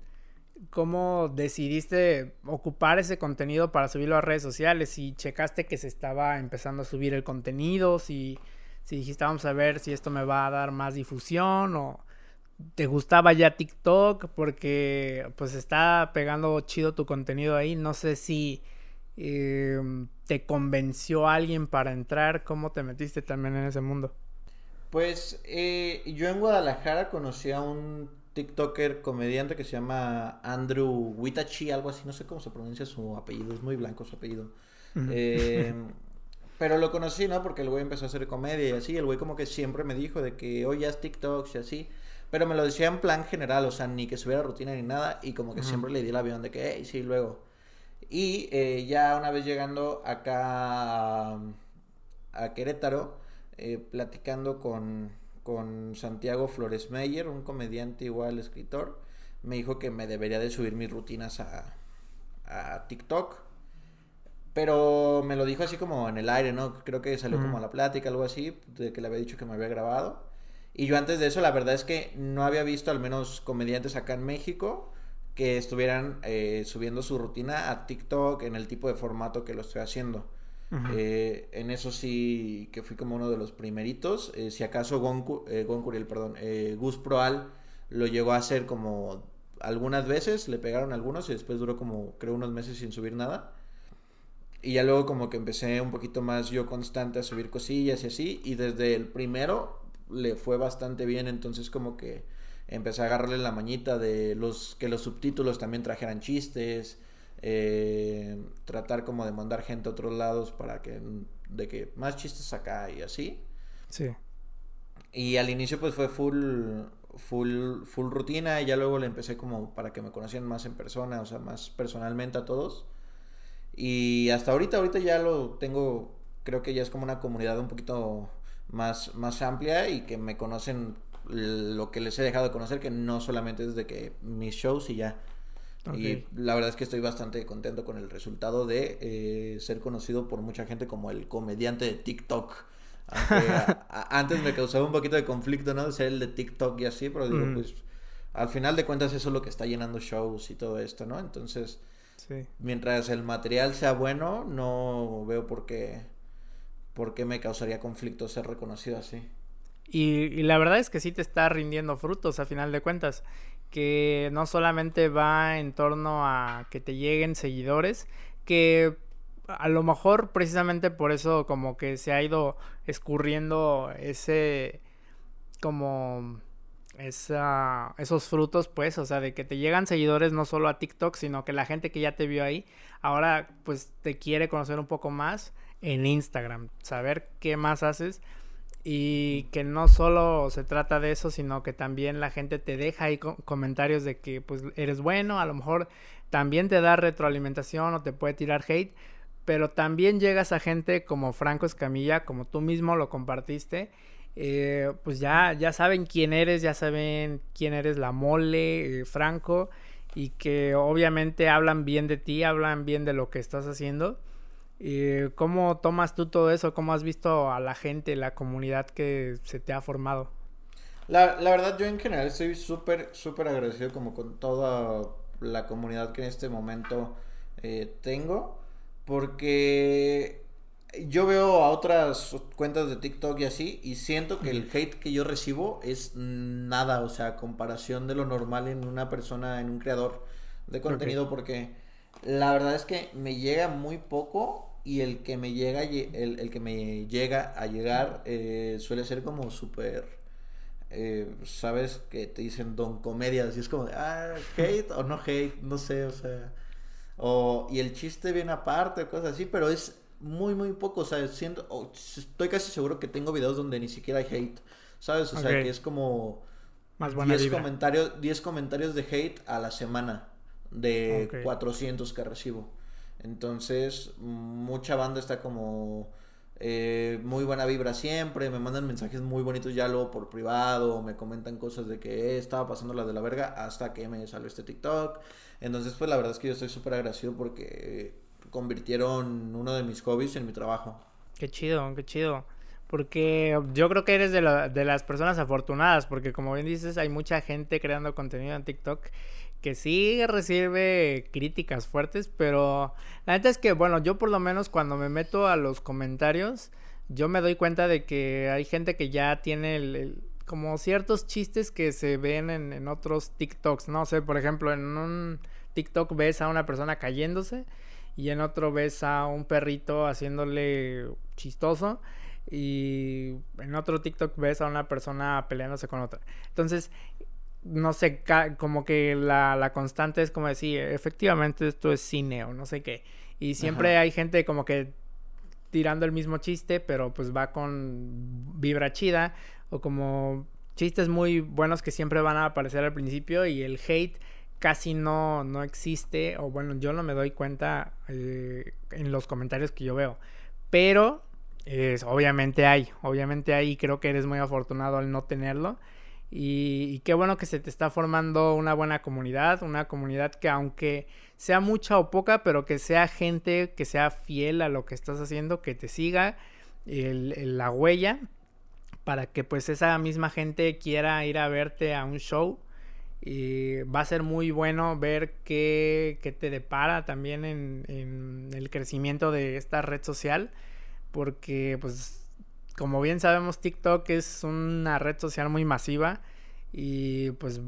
cómo decidiste ocupar ese contenido para subirlo a redes sociales, si checaste que se estaba empezando a subir el contenido, si, si dijiste vamos a ver si esto me va a dar más difusión o te gustaba ya TikTok porque pues está pegando chido tu contenido ahí, no sé si Em, ¿Te convenció alguien para entrar? ¿Cómo te metiste también en ese mundo? Pues eh, yo en Guadalajara conocí a un TikToker comediante que se llama Andrew Witachi, algo así, no sé cómo se pronuncia su apellido, es muy blanco su apellido. Eh, pero lo conocí, ¿no? Porque el güey empezó a hacer comedia y así, el güey como que siempre me dijo de que hoy ya es TikToks y así. Pero me lo decía en plan general, o sea, ni que subiera rutina ni nada, y como que siempre le di el avión de que, hey, sí, luego. Y eh, ya una vez llegando acá a, Querétaro, eh, platicando con, con Santiago Flores Meyer, un comediante igual escritor, me dijo que me debería de subir mis rutinas a, a TikTok. Pero me lo dijo así como en el aire, ¿no? Creo que salió como a la plática, algo así, de que le había dicho que me había grabado. Y yo antes de eso, la verdad es que no había visto al menos comediantes acá en México que estuvieran eh, subiendo su rutina a TikTok en el tipo de formato que lo estoy haciendo. Eh, en eso sí que fui como uno de los primeritos. Eh, si acaso Gon, Curiel, perdón, Gus Proal lo llegó a hacer como algunas veces, le pegaron algunos y después duró como creo unos meses sin subir nada. Y ya luego como que empecé un poquito más yo constante a subir cosillas y así. Y desde el primero le fue bastante bien, entonces como que empecé a agarrarle la mañita de los que los subtítulos también trajeran chistes, eh, tratar como de mandar gente a otros lados para que de que más chistes acá y así. Sí. Y al inicio pues fue full full full rutina y ya luego le empecé como para que me conocieran más en persona, o sea, más personalmente a todos. Y hasta ahorita ahorita ya lo tengo creo que ya es como una comunidad un poquito más más amplia y que me conocen lo que les he dejado de conocer, que no solamente es de que mis shows y ya. Y la verdad es que estoy bastante contento con el resultado de eh, ser conocido por mucha gente como el comediante de TikTok. antes me causaba un poquito de conflicto, ¿no? De ser el de TikTok y así, pero digo, pues al final de cuentas eso es lo que está llenando shows y todo esto, ¿no? Entonces, mientras el material sea bueno, no veo por qué, por qué me causaría conflicto ser reconocido así. Y, la verdad es que sí te está rindiendo frutos a final de cuentas, que no solamente va en torno a que te lleguen seguidores, que a lo mejor precisamente por eso como que se ha ido escurriendo ese como esa, esos frutos pues, o sea, de que te llegan seguidores no solo a TikTok, sino que la gente que ya te vio ahí, ahora pues te quiere conocer un poco más en Instagram, saber qué más haces y que no solo se trata de eso, sino que también la gente te deja ahí comentarios de que pues eres bueno, a lo mejor también te da retroalimentación o te puede tirar hate, pero también llegas a gente como Franco Escamilla, como tú mismo lo compartiste, eh, pues ya, ya saben quién eres, ya saben quién eres la mole, eh, Franco, y que obviamente hablan bien de ti, hablan bien de lo que estás haciendo ¿Y ¿Cómo tomas tú todo eso? ¿Cómo has visto a la gente, la comunidad que se te ha formado? La, la verdad, yo en general estoy súper, súper agradecido como con toda la comunidad que en este momento eh, tengo. Porque yo veo a otras cuentas de TikTok y así, y siento que el hate que yo recibo es nada, o sea, comparación de lo normal en una persona, en un creador de contenido, porque la verdad es que me llega muy poco y el que me llega el, el que me llega a llegar eh, suele ser como súper eh, sabes que te dicen don comedias y es como ah hate o no hate no sé o sea o y el chiste viene aparte cosas así pero es muy muy poco o sea siento estoy casi seguro que tengo videos donde ni siquiera hay hate sabes o sea que es como más 10 comentarios 10 comentarios de hate a la semana de 400 que recibo entonces, mucha banda está como eh, muy buena vibra siempre, me mandan mensajes muy bonitos ya luego por privado, me comentan cosas de que eh, estaba pasando la de la verga hasta que me salió este TikTok. Entonces, pues la verdad es que yo estoy súper agradecido porque convirtieron uno de mis hobbies en mi trabajo. Qué chido, qué chido. Porque yo creo que eres de, de las personas afortunadas, porque como bien dices, hay mucha gente creando contenido en TikTok que sí recibe críticas fuertes, pero la neta es que, bueno, yo por lo menos cuando me meto a los comentarios, yo me doy cuenta de que hay gente que ya tiene el, como ciertos chistes que se ven en, en, otros TikToks, no sé, por ejemplo, en un TikTok ves a una persona cayéndose y en otro ves a un perrito haciéndole chistoso y en otro TikTok ves a una persona peleándose con otra. Entonces, no sé, como que la, la constante es como decir, efectivamente esto es cine o no sé qué. Y siempre hay gente como que tirando el mismo chiste, pero pues va con vibra chida o como chistes muy buenos que siempre van a aparecer al principio y el hate casi no, no existe o bueno, yo no me doy cuenta eh, en los comentarios que yo veo. Pero es, obviamente hay, obviamente hay y creo que eres muy afortunado al no tenerlo. Y, qué bueno que se te está formando una buena comunidad, una comunidad que aunque sea mucha o poca, pero que sea gente que sea fiel a lo que estás haciendo, que te siga la huella, para que pues esa misma gente quiera ir a verte a un show. Y va a ser muy bueno ver qué, te depara también en, en el crecimiento de esta red social, porque pues como bien sabemos, TikTok es una red social muy masiva y pues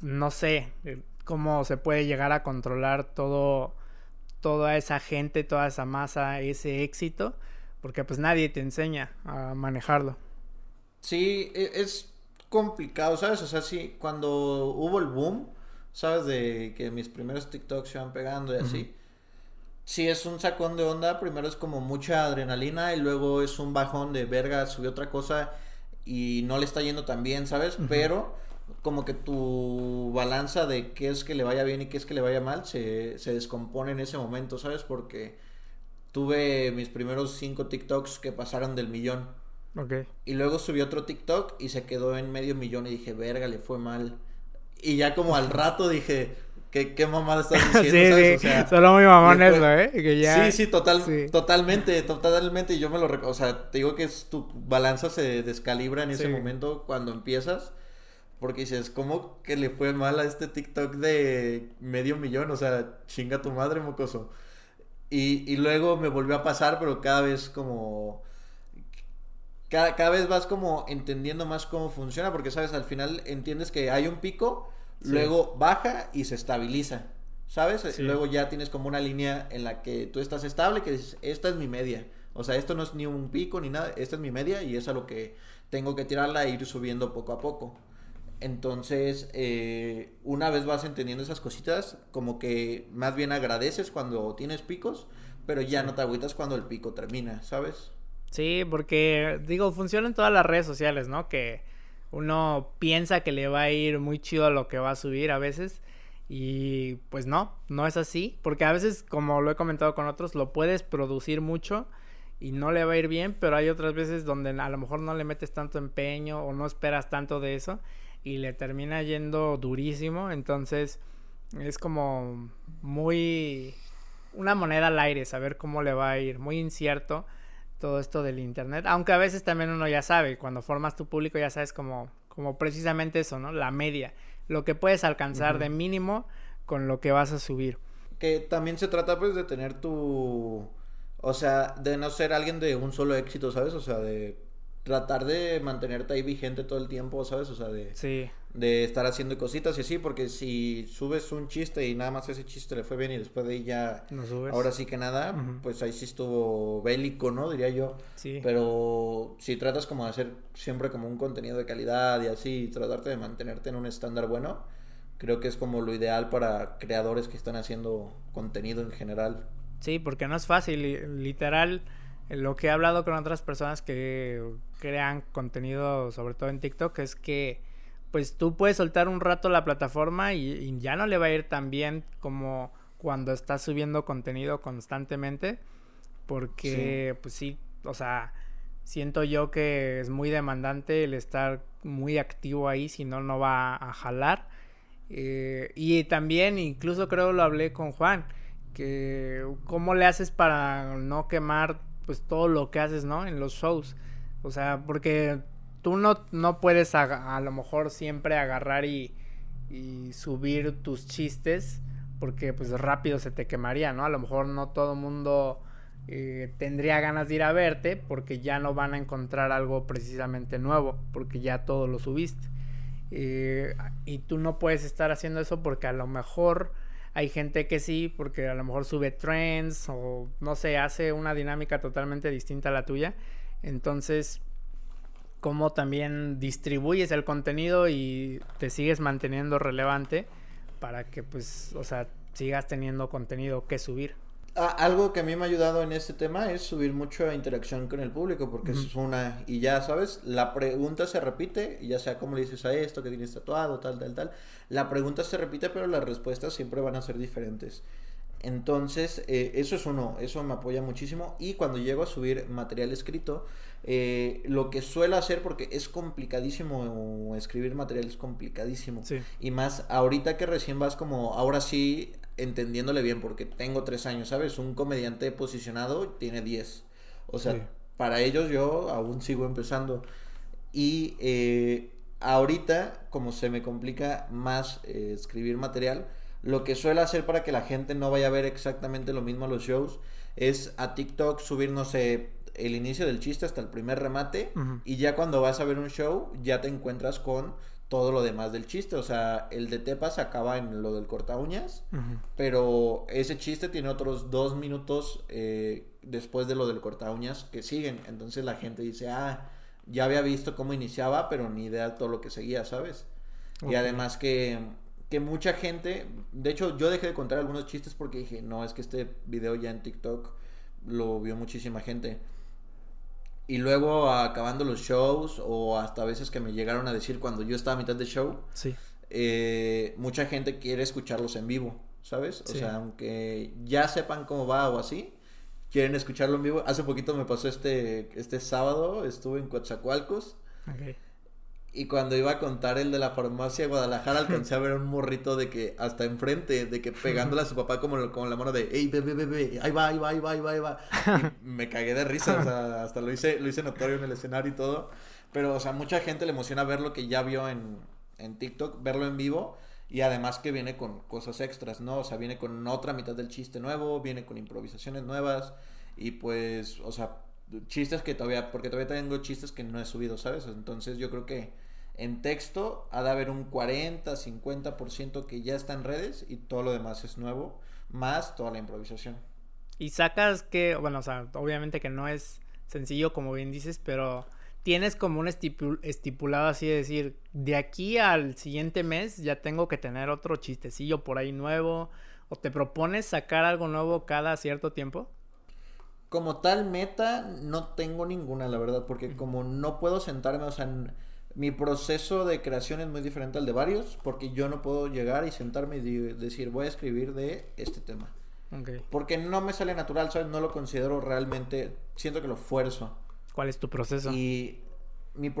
no sé eh, cómo se puede llegar a controlar todo toda esa gente, toda esa masa, ese éxito, porque pues nadie te enseña a manejarlo. Sí, e, es complicado, ¿sabes? O sea, sí, cuando hubo el boom, ¿sabes? De que mis primeros TikToks se iban pegando y así sí es un sacón de onda. Primero es como mucha adrenalina y luego es un bajón de verga, subió otra cosa y no le está yendo tan bien, ¿sabes? Pero como que tu balanza de qué es que le vaya bien y qué es que le vaya mal se, se descompone en ese momento, ¿sabes? Porque tuve mis primeros cinco TikToks que pasaron del millón. Ok. Y luego subí otro TikTok y se quedó en medio millón y dije, verga, le fue mal. Y ya como al rato dije, ¿Qué, qué mamada estás diciendo? sí, sí. Solo muy mamón eso, ¿eh? Sí, sí, total, totalmente, totalmente. Yo me lo recuerdo. O sea, te digo que es, tu balanza se descalibra en ese momento cuando empiezas. Porque dices, ¿cómo que le fue mal a este TikTok de medio millón? O sea, chinga tu madre, mocoso. Y, y luego me volvió a pasar, pero cada vez como... Cada, cada vez vas como entendiendo más cómo funciona, porque sabes, al final entiendes que hay un pico luego baja y se estabiliza, ¿sabes? Luego ya tienes como una línea en la que tú estás estable, que dices, esta es mi media. O sea, esto no es ni un pico ni nada, esta es mi media y es a lo que tengo que tirarla e ir subiendo poco a poco. Entonces, eh, una vez vas entendiendo esas cositas, como que más bien agradeces cuando tienes picos, pero ya no te agüitas cuando el pico termina, ¿sabes? Sí, porque digo, funciona en todas las redes sociales, ¿no? Que uno piensa que le va a ir muy chido lo que va a subir a veces. Y pues no, no es así. Porque a veces, como lo he comentado con otros, lo puedes producir mucho y no le va a ir bien. Pero hay otras veces donde a lo mejor no le metes tanto empeño o no esperas tanto de eso. Y le termina yendo durísimo. Entonces es como muy una moneda al aire, saber cómo le va a ir. Muy incierto todo esto del internet, aunque a veces también uno ya sabe, cuando formas tu público ya sabes como, como precisamente eso, ¿no? La media, lo que puedes alcanzar de mínimo con lo que vas a subir. Que también se trata pues de tener tu, o sea, de no ser alguien de un solo éxito, ¿sabes? O sea, de tratar de mantenerte ahí vigente todo el tiempo, ¿sabes? O sea, de, sí. De estar haciendo cositas y así, porque si subes un chiste y nada más ese chiste le fue bien y después de ahí ya, no subes. ahora sí que nada, pues ahí sí estuvo bélico, ¿no? Diría yo. Sí. Pero si tratas como de hacer siempre como un contenido de calidad y así, tratarte de mantenerte en un estándar bueno, creo que es como lo ideal para creadores que están haciendo contenido en general. Sí, porque no es fácil, literal lo que he hablado con otras personas que crean contenido, sobre todo en TikTok, es que pues tú puedes soltar un rato la plataforma y, ya no le va a ir tan bien como cuando estás subiendo contenido constantemente. Porque, pues sí, o sea, siento yo que es muy demandante el estar muy activo ahí, si no, no va a jalar. Eh, y también, incluso creo lo hablé con Juan, que cómo le haces para no quemar pues todo lo que haces, ¿no? En los shows. O sea, porque tú no, no puedes a, lo mejor siempre agarrar y, y, subir tus chistes porque pues rápido se te quemaría, ¿no? A lo mejor no todo el mundo eh, tendría ganas de ir a verte porque ya no van a encontrar algo precisamente nuevo, porque ya todo lo subiste. Eh, y tú no puedes estar haciendo eso porque a lo mejor Hay gente que sí, porque a lo mejor sube trends o no sé, hace una dinámica totalmente distinta a la tuya. Entonces, cómo también distribuyes el contenido y te sigues manteniendo relevante para que pues, o sea, sigas teniendo contenido que subir. algo que a mí me ha ayudado en este tema es subir mucho interacción con el público, porque es una, y ya sabes, la pregunta se repite, ya sea cómo le dices a esto, que tienes tatuado, tal, tal, tal, la pregunta se repite, pero las respuestas siempre van a ser diferentes. Entonces, eh, eso es uno, eso me apoya muchísimo. Y cuando llego a subir material escrito, eh, lo que suelo hacer, porque es complicadísimo escribir material, es complicadísimo. Y más ahorita que recién vas como, ahora sí, entendiéndole bien, porque tengo tres años, ¿sabes? Un comediante posicionado tiene diez. O sea, para ellos yo aún sigo empezando. Y eh, ahorita, como se me complica más escribir material, lo que suele hacer para que la gente no vaya a ver exactamente lo mismo a los shows es a TikTok subir, no sé, el inicio del chiste hasta el primer remate y ya cuando vas a ver un show ya te encuentras con todo lo demás del chiste. O sea, el de Tepas acaba en lo del corta uñas, pero ese chiste tiene otros dos minutos eh, después de lo del corta uñas que siguen. Entonces la gente dice, ah, ya había visto cómo iniciaba, pero ni idea de todo lo que seguía, ¿sabes? Y además que que mucha gente, de hecho yo dejé de contar algunos chistes porque dije, no, es que este video ya en TikTok lo vio muchísima gente. Y luego acabando los shows o hasta veces que me llegaron a decir cuando yo estaba a mitad de show, sí. Eh, mucha gente quiere escucharlos en vivo, ¿sabes? O sea, aunque ya sepan cómo va o así, quieren escucharlo en vivo. Hace poquito me pasó este, este sábado, estuve en Coatzacoalcos. Okay. Y cuando iba a contar el de la farmacia de Guadalajara, alcancé a ver un morrito de que hasta enfrente, de que pegándole a su papá como con la mano de, ey, bebé, bebé, ahí va, ahí va, ahí va, ahí va, ahí va. me cagué de risa, o sea, hasta lo hice, lo hice notorio en el escenario y todo. Pero, o sea, mucha gente le emociona ver lo que ya vio en, en TikTok, verlo en vivo. Y además que viene con cosas extras, ¿no? O sea, viene con otra mitad del chiste nuevo, viene con improvisaciones nuevas. Y pues, o sea, chistes que todavía, porque todavía tengo chistes que no he subido, ¿sabes? Entonces yo creo que en texto ha de haber un 40, 50% que ya está en redes y todo lo demás es nuevo, más toda la improvisación. Y sacas que, bueno, o sea, obviamente que no es sencillo como bien dices, pero tienes como un estipulado así de decir, de aquí al siguiente mes ya tengo que tener otro chistecillo por ahí nuevo, o te propones sacar algo nuevo cada cierto tiempo? Como tal meta, no tengo ninguna, la verdad, porque como no puedo sentarme, o sea, mi proceso de creación es muy diferente al de varios, porque yo no puedo llegar y sentarme y decir, voy a escribir de este tema. Porque no me sale natural, ¿sabes? No lo considero realmente, siento que lo fuerzo. ¿Cuál es tu proceso? Y mi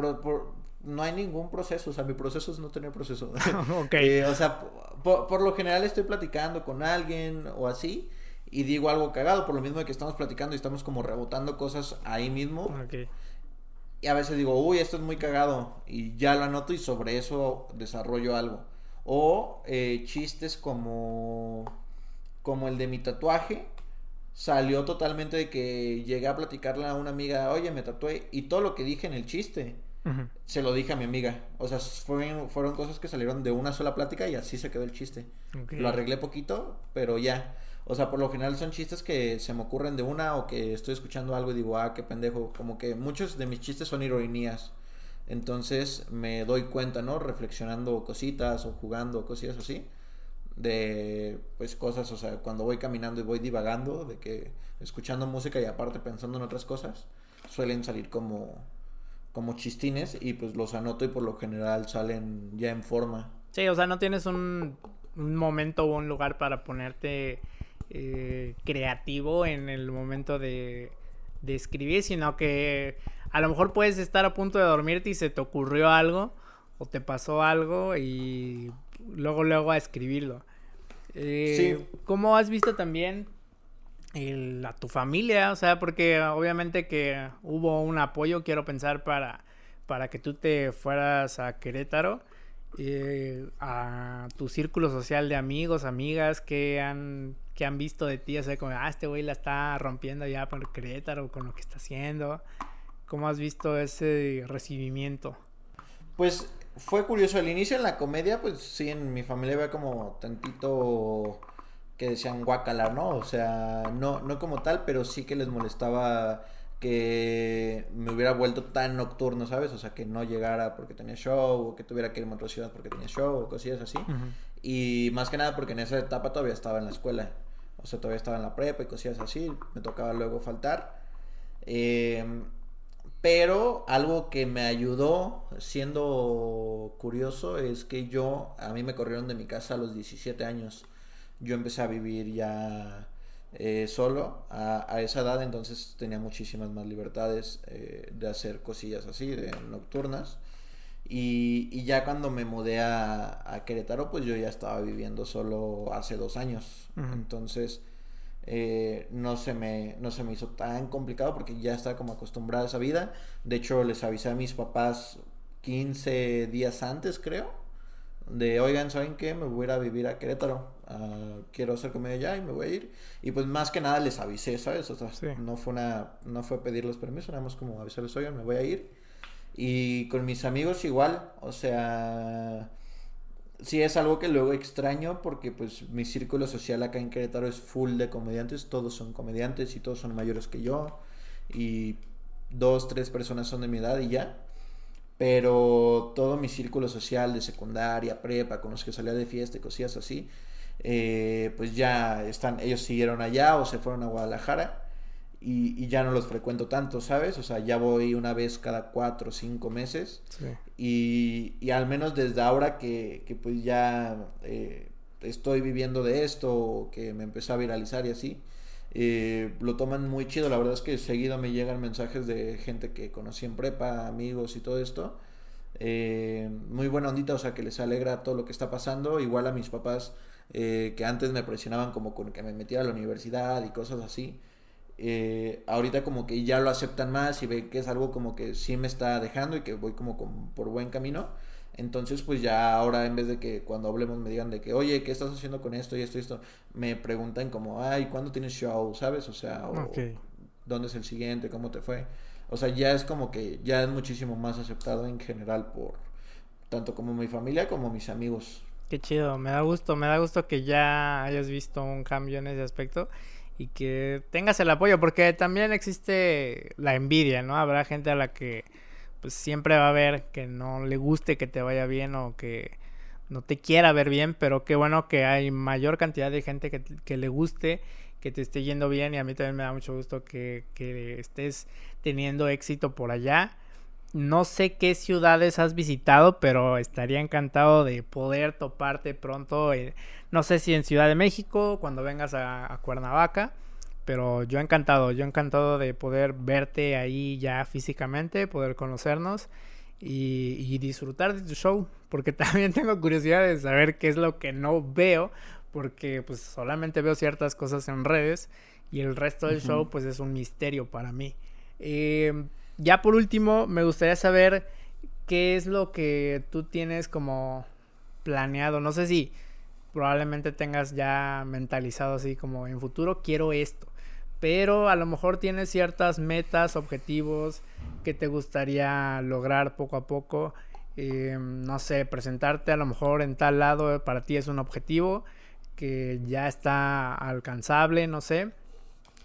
no hay ningún proceso, o sea, mi proceso es no tener proceso. ok. Eh, o sea, por, lo general estoy platicando con alguien o así y digo algo cagado, por lo mismo de que estamos platicando y estamos como rebotando cosas ahí mismo. Y a veces digo, uy, esto es muy cagado. Y ya lo anoto y sobre eso desarrollo algo. O eh, chistes como, como el de mi tatuaje. Salió totalmente de que llegué a platicarle a una amiga, oye, me tatué. Y todo lo que dije en el chiste, se lo dije a mi amiga. O sea, fueron, fueron cosas que salieron de una sola plática y así se quedó el chiste. Lo arreglé poquito, pero ya. O sea, por lo general son chistes que se me ocurren de una o que estoy escuchando algo y digo, ah, qué pendejo. Como que muchos de mis chistes son ironías. Entonces me doy cuenta, ¿no? Reflexionando cositas o jugando cosillas así. De, pues, cosas, o sea, cuando voy caminando y voy divagando, de que escuchando música y aparte pensando en otras cosas, suelen salir como, como chistines y pues los anoto y por lo general salen ya en forma. Sí, o sea, no tienes un, un momento o un lugar para ponerte eh, creativo en el momento de, de escribir, sino que a lo mejor puedes estar a punto de dormirte y se te ocurrió algo o te pasó algo y luego luego a escribirlo. Eh, ¿Cómo has visto también a tu familia? O sea, porque obviamente que hubo un apoyo, quiero pensar, para, para que tú te fueras a Querétaro. Eh, a tu círculo social de amigos, amigas que han, que han visto de ti, o sea, como, ah, este güey la está rompiendo ya por Querétaro con lo que está haciendo. ¿Cómo has visto ese recibimiento? Pues fue curioso, al inicio en la comedia, pues sí, en mi familia había como tantito que decían guacala, ¿no? O sea, no, no como tal, pero sí que les molestaba que me hubiera vuelto tan nocturno, ¿sabes? O sea, que no llegara porque tenía show, o que tuviera que irme a otra ciudad porque tenía show, o cosillas así. Y más que nada porque en esa etapa todavía estaba en la escuela. O sea, todavía estaba en la prepa y cosillas así. Me tocaba luego faltar. Eh, pero algo que me ayudó, siendo curioso, es que yo, a mí me corrieron de mi casa a los 17 años. Yo empecé a vivir ya eh, solo a, esa edad, entonces tenía muchísimas más libertades eh, de hacer cosillas así, de nocturnas. Y, ya cuando me mudé a, Querétaro, pues yo ya estaba viviendo solo hace dos años. Entonces, eh, no, se me, no se me hizo tan complicado porque ya estaba como acostumbrada a esa vida. De hecho, les avisé a mis papás 15 días antes, creo, de, oigan, ¿saben qué? Me voy a ir a vivir a Querétaro. Uh, quiero hacer comedia allá y me voy a ir. Y pues más que nada les avisé, ¿sabes? O sea, no fue una, no fue pedirles permiso, nada más como avisarles, oigan, me voy a ir. Y con mis amigos igual, o sea, sí es algo que luego extraño porque pues mi círculo social acá en Querétaro es full de comediantes, todos son comediantes y todos son mayores que yo y dos, tres personas son de mi edad y ya. Pero todo mi círculo social de secundaria, prepa, con los que salía de fiesta y cosillas así, eh, pues ya están, ellos siguieron allá o se fueron a Guadalajara y, ya no los frecuento tanto, ¿sabes? O sea, ya voy una vez cada cuatro o cinco meses. Y, y, al menos desde ahora que, que pues ya eh, estoy viviendo de esto, que me empezó a viralizar y así, eh, lo toman muy chido. La verdad es que seguido me llegan mensajes de gente que conocí en prepa, amigos y todo esto. Eh, muy buena ondita, o sea, que les alegra todo lo que está pasando. Igual a mis papás que antes me presionaban como con que me metiera a la universidad y cosas así eh, ahorita como que ya lo aceptan más y ven que es algo como que sí me está dejando y que voy como, por buen camino. Entonces, pues ya ahora en vez de que cuando hablemos me digan de que, oye, ¿qué estás haciendo con esto y esto y esto? Me preguntan como, ay, ¿cuándo tienes show? ¿Sabes? O sea, ¿dónde es el siguiente? ¿Cómo te fue? O sea, ya es como que ya es muchísimo más aceptado en general por tanto como mi familia como mis amigos. Qué chido, me da gusto, me da gusto que ya hayas visto un cambio en ese aspecto y que tengas el apoyo, porque también existe la envidia, ¿no? Habrá gente a la que pues siempre va a ver que no le guste que te vaya bien o que no te quiera ver bien, pero qué bueno que hay mayor cantidad de gente que, le guste, que te esté yendo bien y a mí también me da mucho gusto que, que estés teniendo éxito por allá. No sé qué ciudades has visitado, pero estaría encantado de poder toparte pronto. no sé si en Ciudad de México, cuando vengas a, Cuernavaca. Pero yo encantado, yo encantado de poder verte ahí ya físicamente, poder conocernos y disfrutar de tu show. Porque también tengo curiosidad de saber qué es lo que no veo. Porque pues solamente veo ciertas cosas en redes. Y el resto del show pues es un misterio para mí. Eh, ya por último, me gustaría saber qué es lo que tú tienes como planeado. No sé si probablemente tengas ya mentalizado así como en futuro quiero esto. Pero a lo mejor tienes ciertas metas, objetivos que te gustaría lograr poco a poco. Eh, no sé, presentarte a lo mejor en tal lado para ti es un objetivo que ya está alcanzable, no sé.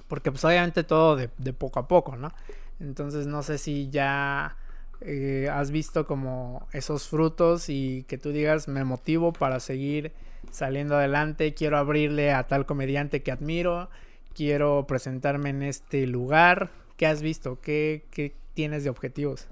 Porque pues obviamente todo de, poco a poco, ¿no? Entonces no sé si ya eh, has visto como esos frutos y que tú digas me motivo para seguir saliendo adelante, quiero abrirle a tal comediante que admiro, quiero presentarme en este lugar. ¿Qué has visto? ¿Qué, qué tienes de objetivos?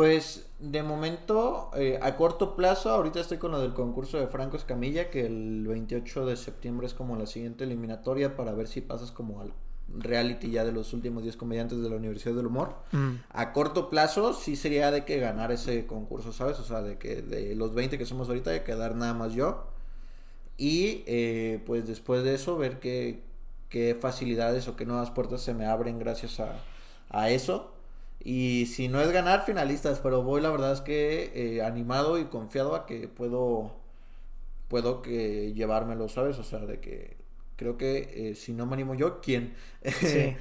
Pues de momento, eh, a corto plazo, ahorita estoy con lo del concurso de Franco Escamilla, que el 28 de septiembre es como la siguiente eliminatoria para ver si pasas como al reality ya de los últimos 10 comediantes de la Universidad del Humor. Mm. A corto plazo sí sería de que ganar ese concurso, ¿sabes? O sea, de que de los 20 que somos ahorita, de quedar nada más yo. Y eh, pues después de eso, ver qué, qué facilidades o qué nuevas puertas se me abren gracias a, a eso. Y si no es ganar, finalistas, pero voy la verdad es que eh, animado y confiado a que puedo, puedo que llevármelo, ¿sabes? O sea, de que Creo que eh, si no me animo yo, ¿quién?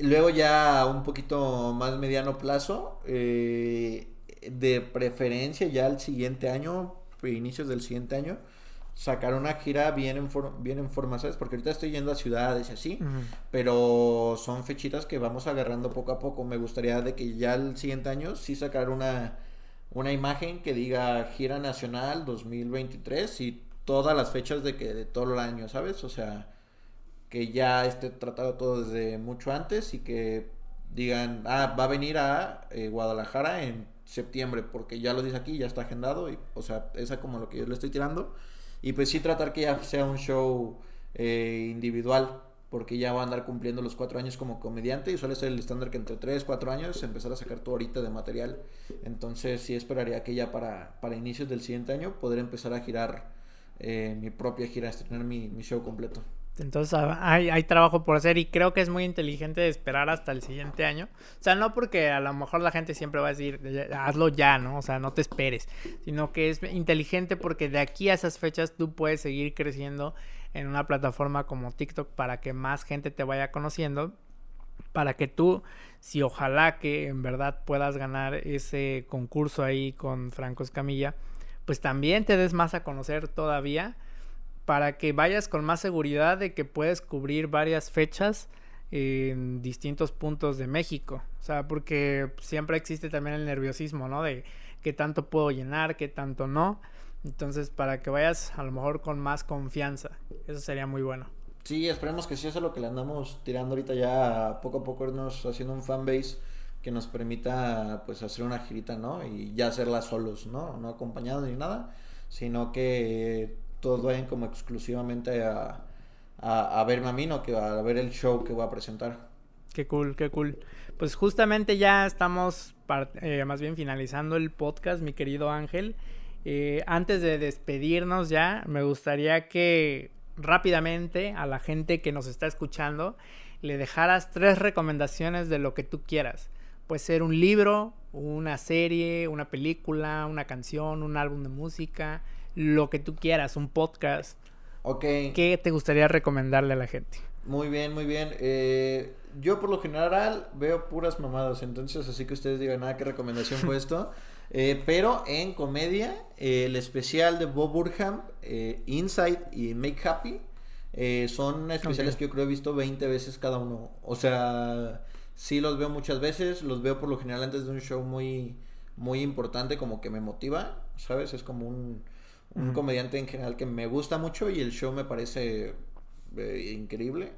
Luego ya un poquito más mediano plazo, eh, de preferencia ya el siguiente año, inicios del siguiente año, sacar una gira bien en, bien en forma, ¿sabes? Porque ahorita estoy yendo a ciudades y así, pero son fechitas que vamos agarrando poco a poco. Me gustaría de que ya el siguiente año sí sacar una, una imagen que diga gira nacional 2023 y todas las fechas de que de todo el año, ¿sabes? O sea, que ya esté tratado todo desde mucho antes y que digan, ah, va a venir a eh, Guadalajara en septiembre, porque ya lo dice aquí, ya está agendado, y, o sea, esa como lo que yo le estoy tirando. Y pues sí tratar que ya sea un show eh, individual, porque ya va a andar cumpliendo los cuatro años como comediante y suele ser el estándar que entre tres, cuatro años empezar a sacar todo ahorita de material. Entonces sí esperaría que ya para, para inicios del siguiente año poder empezar a girar eh, mi propia gira, estrenar mi, mi show completo. Entonces hay, trabajo por hacer y creo que es muy inteligente esperar hasta el siguiente año. O sea, no porque a lo mejor la gente siempre va a decir, hazlo ya, ¿no? O sea, no te esperes, sino que es inteligente porque de aquí a esas fechas tú puedes seguir creciendo en una plataforma como TikTok para que más gente te vaya conociendo, para que tú, si ojalá que en verdad puedas ganar ese concurso ahí con Franco Escamilla, pues también te des más a conocer todavía para que vayas con más seguridad de que puedes cubrir varias fechas en distintos puntos de México. O sea, porque siempre existe también el nerviosismo, ¿no? De qué tanto puedo llenar, qué tanto no. Entonces, para que vayas a lo mejor con más confianza. Eso sería muy bueno. Sí, esperemos que sí, eso es lo que le andamos tirando ahorita ya poco a poco irnos haciendo un fanbase que nos permita pues hacer una girita, ¿no? Y ya hacerla solos, ¿no? No acompañados ni nada, sino que todos vayan como exclusivamente a, a, verme a mí, no que a ver el show que voy a presentar. Qué cool, qué cool. Pues justamente ya estamos eh, más bien finalizando el podcast, mi querido Ángel. Eh, antes de despedirnos ya, me gustaría que rápidamente a la gente que nos está escuchando le dejaras tres recomendaciones de lo que tú quieras. Puede ser un libro, una serie, una película, una canción, un álbum de música, lo que tú quieras, un podcast. Ok. ¿Qué te gustaría recomendarle a la gente? Muy bien, muy bien. Eh, yo por lo general veo puras mamadas, entonces así que ustedes digan, nada, ah, ¿qué recomendación fue esto? Eh, pero en comedia, el especial de Bob Burham, eh, Inside y Make Happy, son especiales que yo creo he visto 20 veces cada uno. O sea, sí los veo muchas veces, los veo por lo general antes de un show muy, muy importante, como que me motiva, ¿sabes? Es como un un comediante en general que me gusta mucho y el show me parece eh, increíble.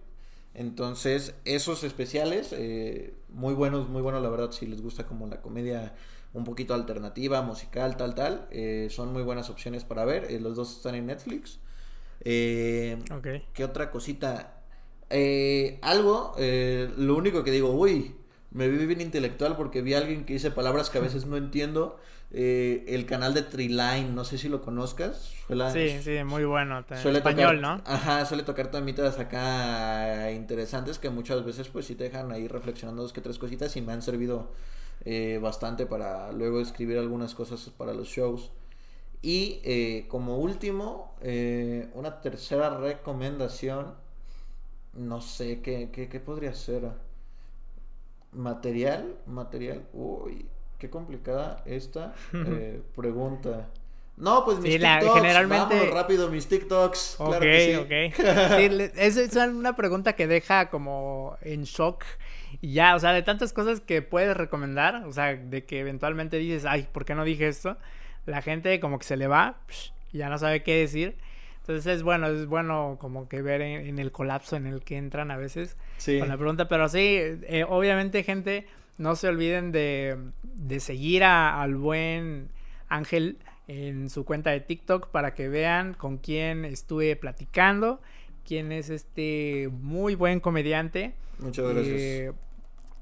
Entonces, esos especiales, eh, muy buenos, muy buenos, la verdad, si les gusta como la comedia un poquito alternativa, musical, tal, tal, eh, son muy buenas opciones para ver. los dos están en Netflix. Okay. ¿Qué otra cosita? algo, lo único que digo, uy, me vi bien intelectual porque vi a alguien que dice palabras que a veces no entiendo. Eh, el canal de Triline, no sé si lo conozcas. sí, sí, muy bueno. Suele español, ¿no? Ajá, suele tocar temitas acá interesantes que muchas veces pues sí te dejan ahí reflexionando dos que tres cositas y me han servido eh, bastante para luego escribir algunas cosas para los shows. Y eh, como último, una tercera recomendación, no sé, ¿qué, qué, qué podría ser? Material, material, uy, qué complicada esta eh, pregunta. No, pues mis TikToks. generalmente... rápido, mis TikToks. Ok, claro que sí. ok. es, es, una pregunta que deja como en shock. Ya, o sea, de tantas cosas que puedes recomendar, o sea, de que eventualmente dices, ay, ¿por qué no dije esto? La gente como que se le va, ya no sabe qué decir. Entonces es bueno, es bueno como que ver en, el colapso en el que entran a veces con la pregunta. Pero sí, eh, obviamente gente, no se olviden de, de seguir al buen Ángel en su cuenta de TikTok para que vean con quién estuve platicando, quién es este muy buen comediante. Muchas gracias. Eh,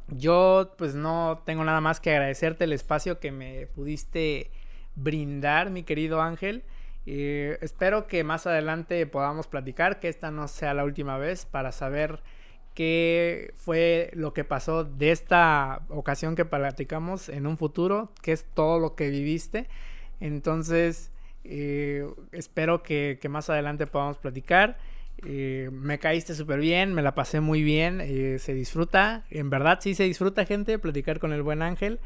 yo pues no tengo nada más que agradecerte el espacio que me pudiste brindar, mi querido Ángel. Eh, espero que más adelante podamos platicar, que esta no sea la última vez para saber qué fue lo que pasó de esta ocasión que platicamos en un futuro, qué es todo lo que viviste. Entonces, eh, espero que, más adelante podamos platicar. Eh, me caíste súper bien, me la pasé muy bien, se disfruta, en verdad sí se disfruta gente, platicar con el buen Ángel,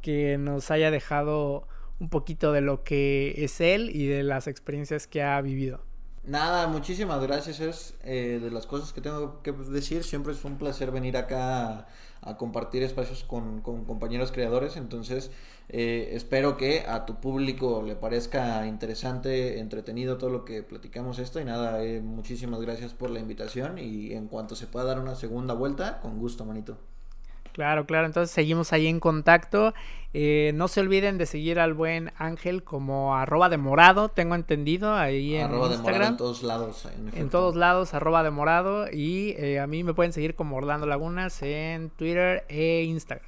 que nos haya dejado un poquito de lo que es él y de las experiencias que ha vivido. Nada, muchísimas gracias. Es eh, de las cosas que tengo que decir. Siempre es un placer venir acá a, compartir espacios con, compañeros creadores. Entonces, eh, espero que a tu público le parezca interesante, entretenido todo lo que platicamos esto. Y nada, eh, muchísimas gracias por la invitación. Y en cuanto se pueda dar una segunda vuelta, con gusto, manito. Claro, claro, entonces seguimos ahí en contacto. Eh, no se olviden de seguir al buen Ángel como arroba de morado, tengo entendido, ahí en arroba Instagram. De morado en todos lados. En, todos lados, arroba de morado. Y eh, a mí me pueden seguir como Orlando Lagunas en Twitter e Instagram.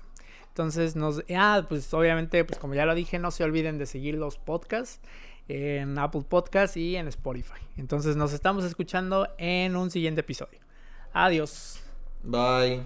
Entonces, nos, ah, pues obviamente, pues como ya lo dije, no se olviden de seguir los podcasts en Apple Podcasts y en Spotify. Entonces, nos estamos escuchando en un siguiente episodio. Adiós. Bye.